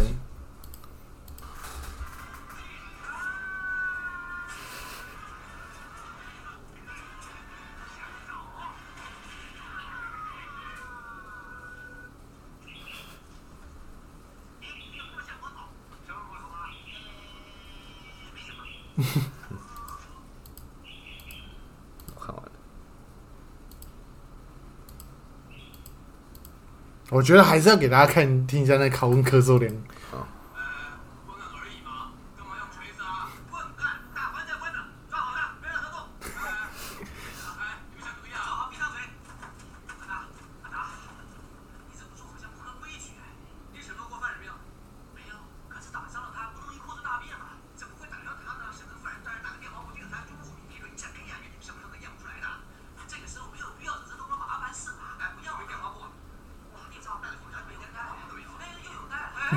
我看完，我觉得还是要给大家看听一下那考文咳嗽脸。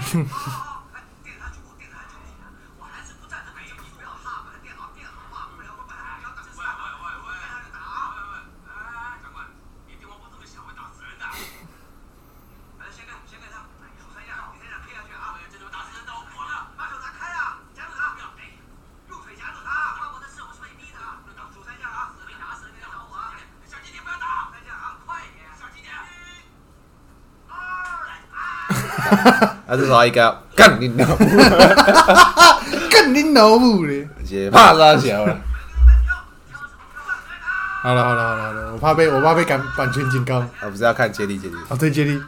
啊，啊，啊。还是说一个干你老母，干你老母嘞，怕啥小了？好了好了好了好了，我怕被我怕被赶版权警告。啊，不是要看接力接力。啊，对接力。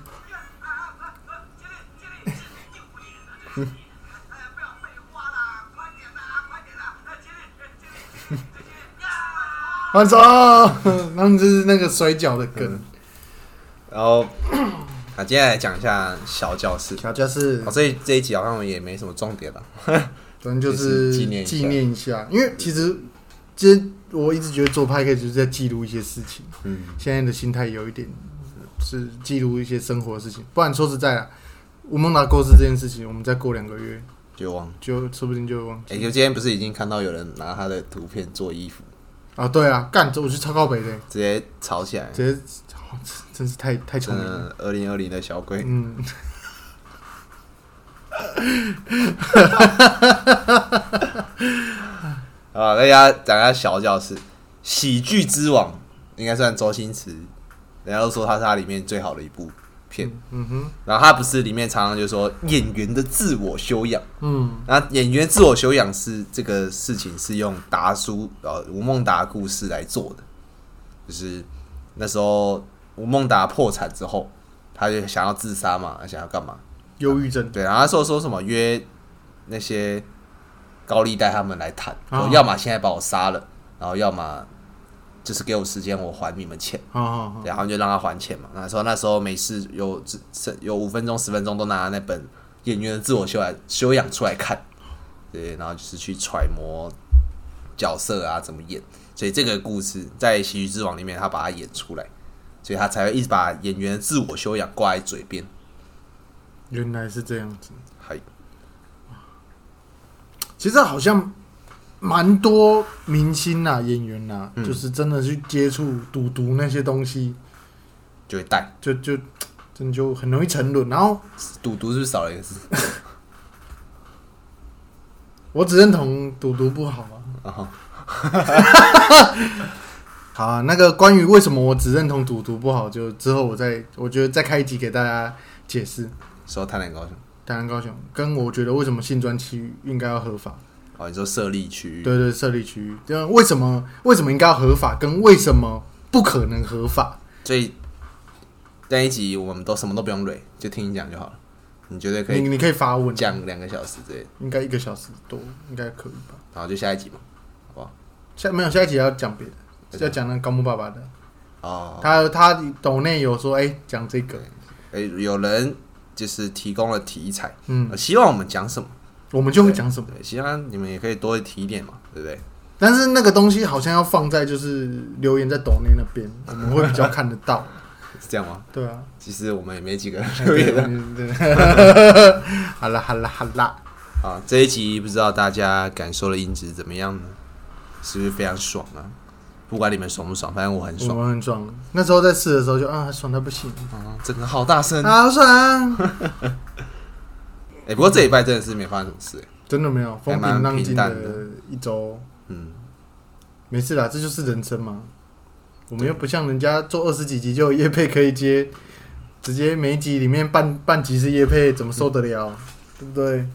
完成，他们就是那个摔跤的梗。然后啊，接下来讲一下小教室。小教室。哦，所以这一集好像也没什么重点了。反正就是 就是纪念纪念一下，因为其实其实我一直觉得做拍 o 就是在记录一些事情，嗯，现在的心态有一点是记录一些生活的事情，不然说实在啊，我们拿构思这件事情，我们再过两个月就忘。就说不定就忘记哎、就今天不是已经看到有人拿他的图片做衣服，啊。对啊，干，这我去超高北的，直接吵起来，直接哦真是太太聪明了。二零二零的小鬼。嗯，啊，大家讲一下小教室，喜剧之王应该算周星驰，人家都说他是他里面最好的一部片。嗯哼，然后他不是里面常常就说演员的自我修养，嗯。然后演员自我修养是这个事情是用达叔呃吴孟达故事来做的，就是那时候吴孟达破产之后，他就想要自杀嘛，想要干嘛？忧郁症，对，然后他说说什么约那些高利贷他们来谈，要么现在把我杀了，然后要么就是给我时间，我还你们钱。然后就让他还钱嘛。那时候那时候没事，有有五分钟十分钟都拿那本演员的自我修来修养出来看，对，然后就是去揣摩角色啊怎么演。所以这个故事在《喜剧之王》里面，他把它演出来，所以他才会一直把演员的自我修养挂在嘴边。原来是这样子。还其实好像蛮多明星啊、演员啊，嗯就是真的去接触赌毒那些东西，就会带就就真的就很容易沉沦。然后赌毒是不是少了一个字？我只认同赌毒不好啊。然后 好啊，那个关于为什么我只认同赌毒不好，就之后我再我觉得再开一集给大家解释。说台南高雄台南高雄跟我觉得为什么性专区应该要合法，哦，你说设立区域，对对，设立区域，对为什么为什么应该要合法，跟为什么不可能合法？所以那一集我们都什么都不用蕊，就听你讲就好了。你绝对可以你你可以发问，讲两个小时之类的，应该一个小时多，应该可以吧？然后就下一集嘛。下没有下一集要讲别的，要讲那个高木爸爸的，哦，他他抖内有说，哎、讲这个，哎、有人就是提供了题材，嗯呃，希望我们讲什么？我们就会讲什么。对，希望你们也可以多提一点嘛，对不对？但是那个东西好像要放在就是留言在抖内那边，我们会比较看得到。是这样吗？对啊，其实我们也没几个人留言的好啦好啦好啦，啊。这一集不知道大家感受的音质怎么样呢？是不是非常爽啊？不管你们爽不爽，反正我很爽我很爽。那时候在试的时候就啊爽的不行，啊，真的好大声。好爽，哎、不过这礼拜真的是没发生什么事、诶真的没有风平浪静的一周，嗯，没事啦，这就是人生嘛。我们又不像人家做二十几集就有叶配可以接，直接每一集里面半半集是夜配，怎么受得了？对不对？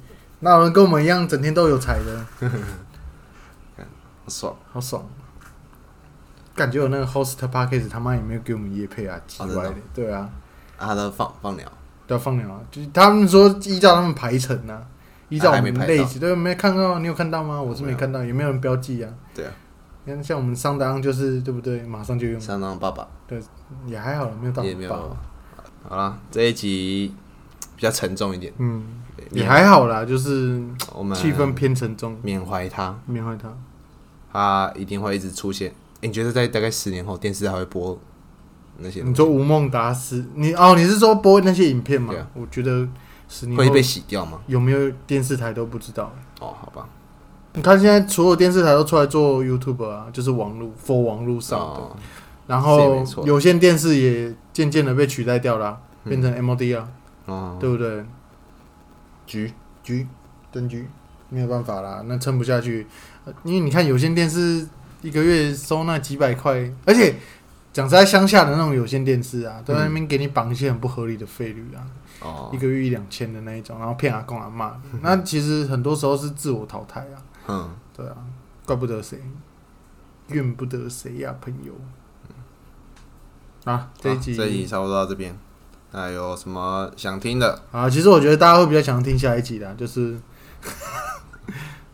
那有人跟我们一样整天都有才的？好爽。好爽！感觉有那个 host p a c k a g e 他妈也没有给我们夜配啊，奇怪的。对啊，啊，他都放放鸟，都要放鸟啊，就是他们说依照他们排程啊，依照我们类型，对，没看到，你有看到吗？我是没看到，也没有人标记啊。对啊，你看像我们上当就是对不对？马上就用，上当爸爸对也还好，没有到也没有爆。好啦，这一集比较沉重一点，嗯，也还好啦，就是我们气氛偏沉重，缅怀他，缅怀他。他一定会一直出现。诶你觉得在大概十年后，电视还会播那些？你说吴孟达死，你哦，你是说播那些影片吗对啊？我觉得十年后会被洗掉吗？有没有电视台都不知道。哦，好吧，你看现在所有电视台都出来做 YouTube 啊，就是网络 for 网络上的，哦，然是也后没错有线电视也渐渐的被取代掉了啊、嗯变成 MOD 啊，哦，对不对？局局灯局没有办法啦，那撑不下去，呃因为你看有线电视一个月收那几百块，而且讲实在，乡下的那种有线电视啊，都在那边给你绑一些很不合理的费率啊，哦。一，个月一两千的那一种，然后骗阿公阿妈的，那其实很多时候是自我淘汰啊，嗯，对啊，怪不得谁，怨不得谁呀、朋友。啊，这一集。好这一集差不多到这边。那有什么想听的？啊，其实我觉得大家会比较想听下一集的，就是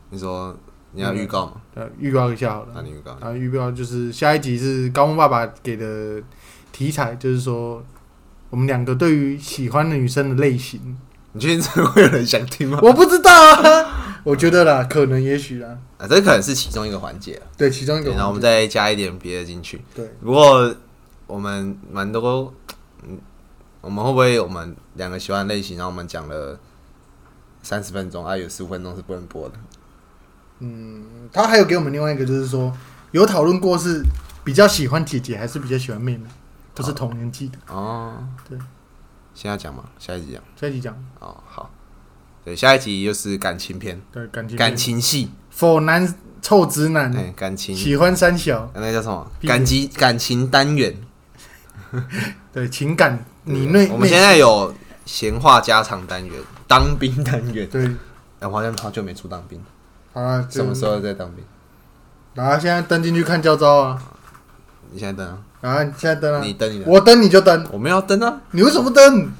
你说你要预告吗？呃预告一下好了。那你预告。啊，预告就是下一集是高木爸爸给的题材，就是说我们两个对于喜欢的女生的类型，你确定真的会有人想听吗？我不知道啊，我觉得啦，可能也许啦，啊，这可能是其中一个环节啊。对，其中一个对，然后我们再加一点别的进去。对，不过我们蛮多，嗯，我们会不会我们两个喜欢的类型，然后我们讲了三十分钟，啊，有十五分钟是不能播的。他还有给我们另外一个，就是说有讨论过是比较喜欢姐姐还是比较喜欢妹妹，都是同年纪的。哦，对，现在讲吗？下一集讲。下一集讲哦，好。对，下一集又是感情片，对感情感情戏，否男臭直男、哎、感情，喜欢三小，那叫什么？感情感情单元。对情感你对内我们现在有闲话家常单元、当兵单元。对哎、我好像好久没出当兵，好啊，什么时候在当兵？然后现在登进去看教招啊，你现在登啊？然后现在登啊，你登你的，我登你就登，我们要登啊，你为什么不登？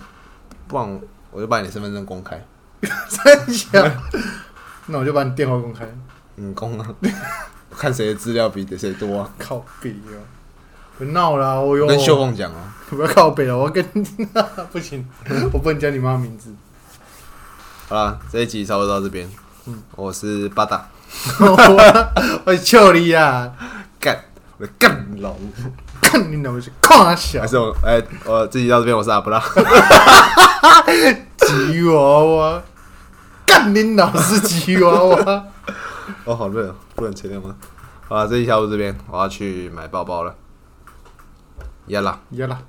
不然我就把你的身份证公开。三小，那我就把你电话公开。嗯，公啊，看谁的资料比谁多啊，靠北哦，不闹啦，我有跟秀凤讲啊。不要靠北了，我要跟不行，我不能叫你妈名字。好啦，这一集差不多到这边。嗯，我是八大，我 我笑你啊！干，我干老母。看你老是夸小还是我哎、我这集到这边，我是阿布拉。吉娃娃，干你老是吉娃娃。哦，好热哦，不能前面吗？好了，这一下午这边我要去买包包了。呀啦。呀啦。